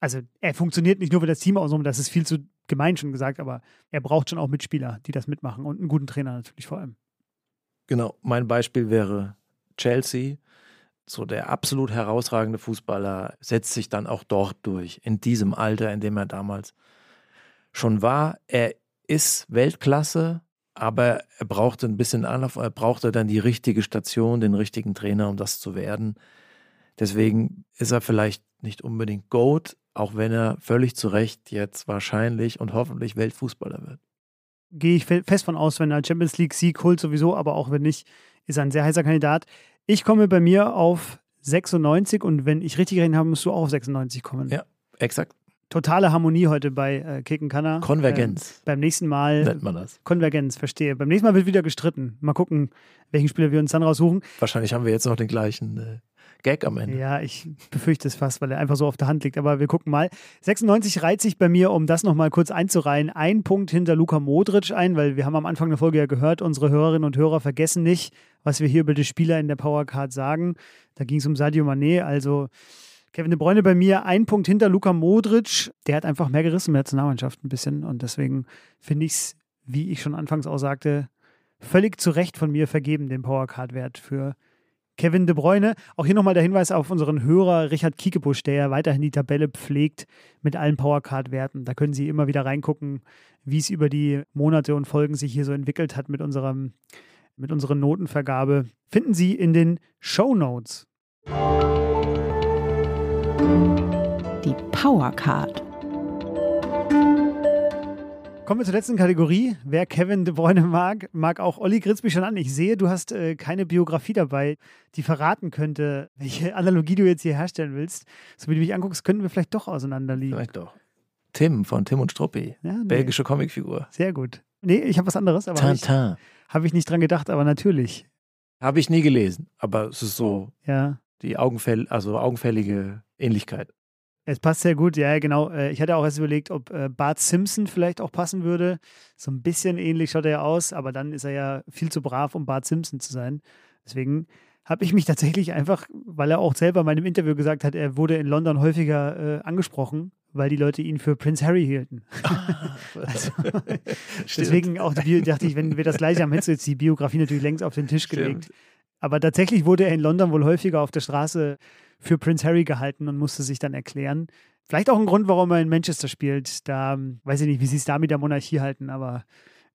[SPEAKER 1] Also er funktioniert nicht nur, wenn das Team außenrum, das ist viel zu gemein schon gesagt, aber er braucht schon auch Mitspieler, die das mitmachen und einen guten Trainer natürlich vor allem.
[SPEAKER 2] Genau, mein Beispiel wäre Chelsea. So der absolut herausragende Fußballer setzt sich dann auch dort durch, in diesem Alter, in dem er damals schon war. Er ist Weltklasse, aber er brauchte ein bisschen Anlauf, er brauchte dann die richtige Station, den richtigen Trainer, um das zu werden. Deswegen ist er vielleicht nicht unbedingt Goat, auch wenn er völlig zu Recht jetzt wahrscheinlich und hoffentlich Weltfußballer wird.
[SPEAKER 1] Gehe ich fest von aus, wenn er Champions League Sieg holt, sowieso, aber auch wenn nicht, ist er ein sehr heißer Kandidat. Ich komme bei mir auf 96 und wenn ich richtig gerechnet habe, musst du auch auf 96 kommen.
[SPEAKER 2] Ja, exakt
[SPEAKER 1] totale Harmonie heute bei äh, Kicken Kanner.
[SPEAKER 2] Konvergenz.
[SPEAKER 1] Ähm, beim nächsten Mal.
[SPEAKER 2] Nennt man das.
[SPEAKER 1] Konvergenz, verstehe. Beim nächsten Mal wird wieder gestritten. Mal gucken, welchen Spieler wir uns dann raussuchen.
[SPEAKER 2] Wahrscheinlich haben wir jetzt noch den gleichen äh, Gag am Ende.
[SPEAKER 1] Ja, ich befürchte es fast, weil er einfach so auf der Hand liegt. Aber wir gucken mal. 96 reiht sich bei mir, um das nochmal kurz einzureihen, ein Punkt hinter Luka Modric ein, weil wir haben am Anfang der Folge ja gehört, unsere Hörerinnen und Hörer vergessen nicht, was wir hier über die Spieler in der Powercard sagen. Da ging es um Sadio Mané, also Kevin De Bruyne bei mir ein Punkt hinter Luka Modric. Der hat einfach mehr gerissen mit der Nationalmannschaft ein bisschen. Und deswegen finde ich es, wie ich schon anfangs auch sagte, völlig zu Recht von mir vergeben, den Powercard-Wert für Kevin De Bruyne. Auch hier nochmal der Hinweis auf unseren Hörer Richard Kiekebusch, der ja weiterhin die Tabelle pflegt mit allen Powercard-Werten. Da können Sie immer wieder reingucken, wie es über die Monate und Folgen sich hier so entwickelt hat mit, unserem, mit unserer Notenvergabe. Finden Sie in den Show Notes.
[SPEAKER 3] Die Powercard.
[SPEAKER 1] Kommen wir zur letzten Kategorie. Wer Kevin De Bruyne mag, mag auch Olli Gritz mich schon an. Ich sehe, du hast äh, keine Biografie dabei, die verraten könnte, welche Analogie du jetzt hier herstellen willst. So wie du mich anguckst, könnten wir vielleicht doch auseinanderliegen.
[SPEAKER 2] Vielleicht doch. Tim von Tim und Struppi. Ja, nee. Belgische Comicfigur.
[SPEAKER 1] Sehr gut. Nee, ich habe was anderes, aber habe ich, hab ich nicht dran gedacht, aber natürlich.
[SPEAKER 2] Habe ich nie gelesen, aber es ist so.
[SPEAKER 1] Ja
[SPEAKER 2] die augenfäll also augenfällige Ähnlichkeit.
[SPEAKER 1] Es passt sehr gut, ja, genau. Äh, ich hatte auch erst überlegt, ob äh, Bart Simpson vielleicht auch passen würde. So ein bisschen ähnlich schaut er ja aus, aber dann ist er ja viel zu brav, um Bart Simpson zu sein. Deswegen habe ich mich tatsächlich einfach, weil er auch selber in meinem Interview gesagt hat, er wurde in London häufiger äh, angesprochen, weil die Leute ihn für Prince Harry hielten. also, deswegen auch dachte ich, wenn wir das gleiche haben, hättest du jetzt die Biografie natürlich längst auf den Tisch gelegt. Stimmt. Aber tatsächlich wurde er in London wohl häufiger auf der Straße für Prince Harry gehalten und musste sich dann erklären. Vielleicht auch ein Grund, warum er in Manchester spielt. Da weiß ich nicht, wie sie es da mit der Monarchie halten, aber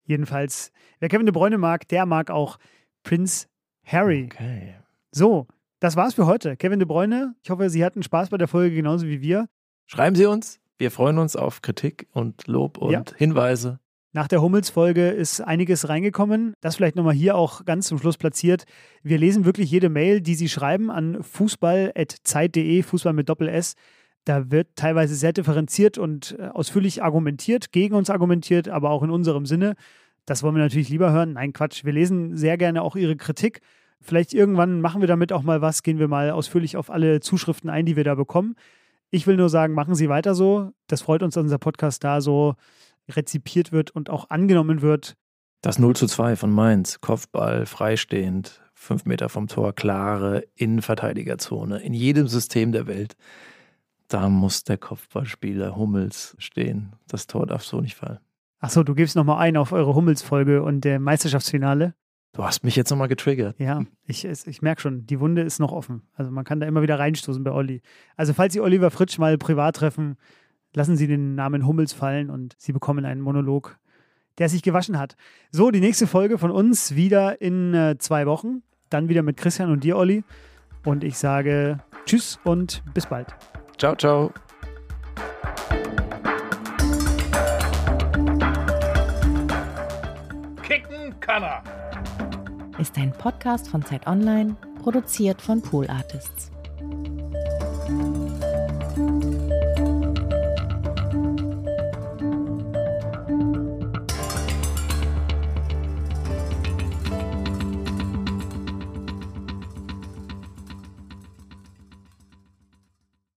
[SPEAKER 1] jedenfalls, wer Kevin de Bruyne mag, der mag auch Prince Harry.
[SPEAKER 2] Okay.
[SPEAKER 1] So, das war's für heute. Kevin de Bruyne, ich hoffe, Sie hatten Spaß bei der Folge genauso wie wir.
[SPEAKER 2] Schreiben Sie uns. Wir freuen uns auf Kritik und Lob und ja. Hinweise.
[SPEAKER 1] Nach der Hummels-Folge ist einiges reingekommen. Das vielleicht nochmal hier auch ganz zum Schluss platziert. Wir lesen wirklich jede Mail, die Sie schreiben an fußball.zeit.de, Fußball mit Doppel-S. Da wird teilweise sehr differenziert und äh, ausführlich argumentiert, gegen uns argumentiert, aber auch in unserem Sinne. Das wollen wir natürlich lieber hören. Nein, Quatsch. Wir lesen sehr gerne auch Ihre Kritik. Vielleicht irgendwann machen wir damit auch mal was, gehen wir mal ausführlich auf alle Zuschriften ein, die wir da bekommen. Ich will nur sagen, machen Sie weiter so. Das freut uns, dass unser Podcast da so rezipiert wird und auch angenommen wird.
[SPEAKER 2] Das 0 zu 2 von Mainz, Kopfball, freistehend, fünf Meter vom Tor, klare Innenverteidigerzone in jedem System der Welt. Da muss der Kopfballspieler Hummels stehen. Das Tor darf so nicht fallen.
[SPEAKER 1] Achso, du gibst nochmal ein auf eure Hummels-Folge und der Meisterschaftsfinale.
[SPEAKER 2] Du hast mich jetzt nochmal getriggert.
[SPEAKER 1] Ja, ich, ich merke schon, die Wunde ist noch offen. Also man kann da immer wieder reinstoßen bei Olli. Also falls Sie Oliver Fritsch mal privat treffen, lassen Sie den Namen Hummels fallen und Sie bekommen einen Monolog, der sich gewaschen hat. So, die nächste Folge von uns wieder in äh, zwei Wochen. Dann wieder mit Christian und dir, Olli. Und ich sage Tschüss und bis bald.
[SPEAKER 2] Ciao, ciao.
[SPEAKER 4] Kicken kann er.
[SPEAKER 3] Ist ein Podcast von Zeit Online, produziert von Pool Artists.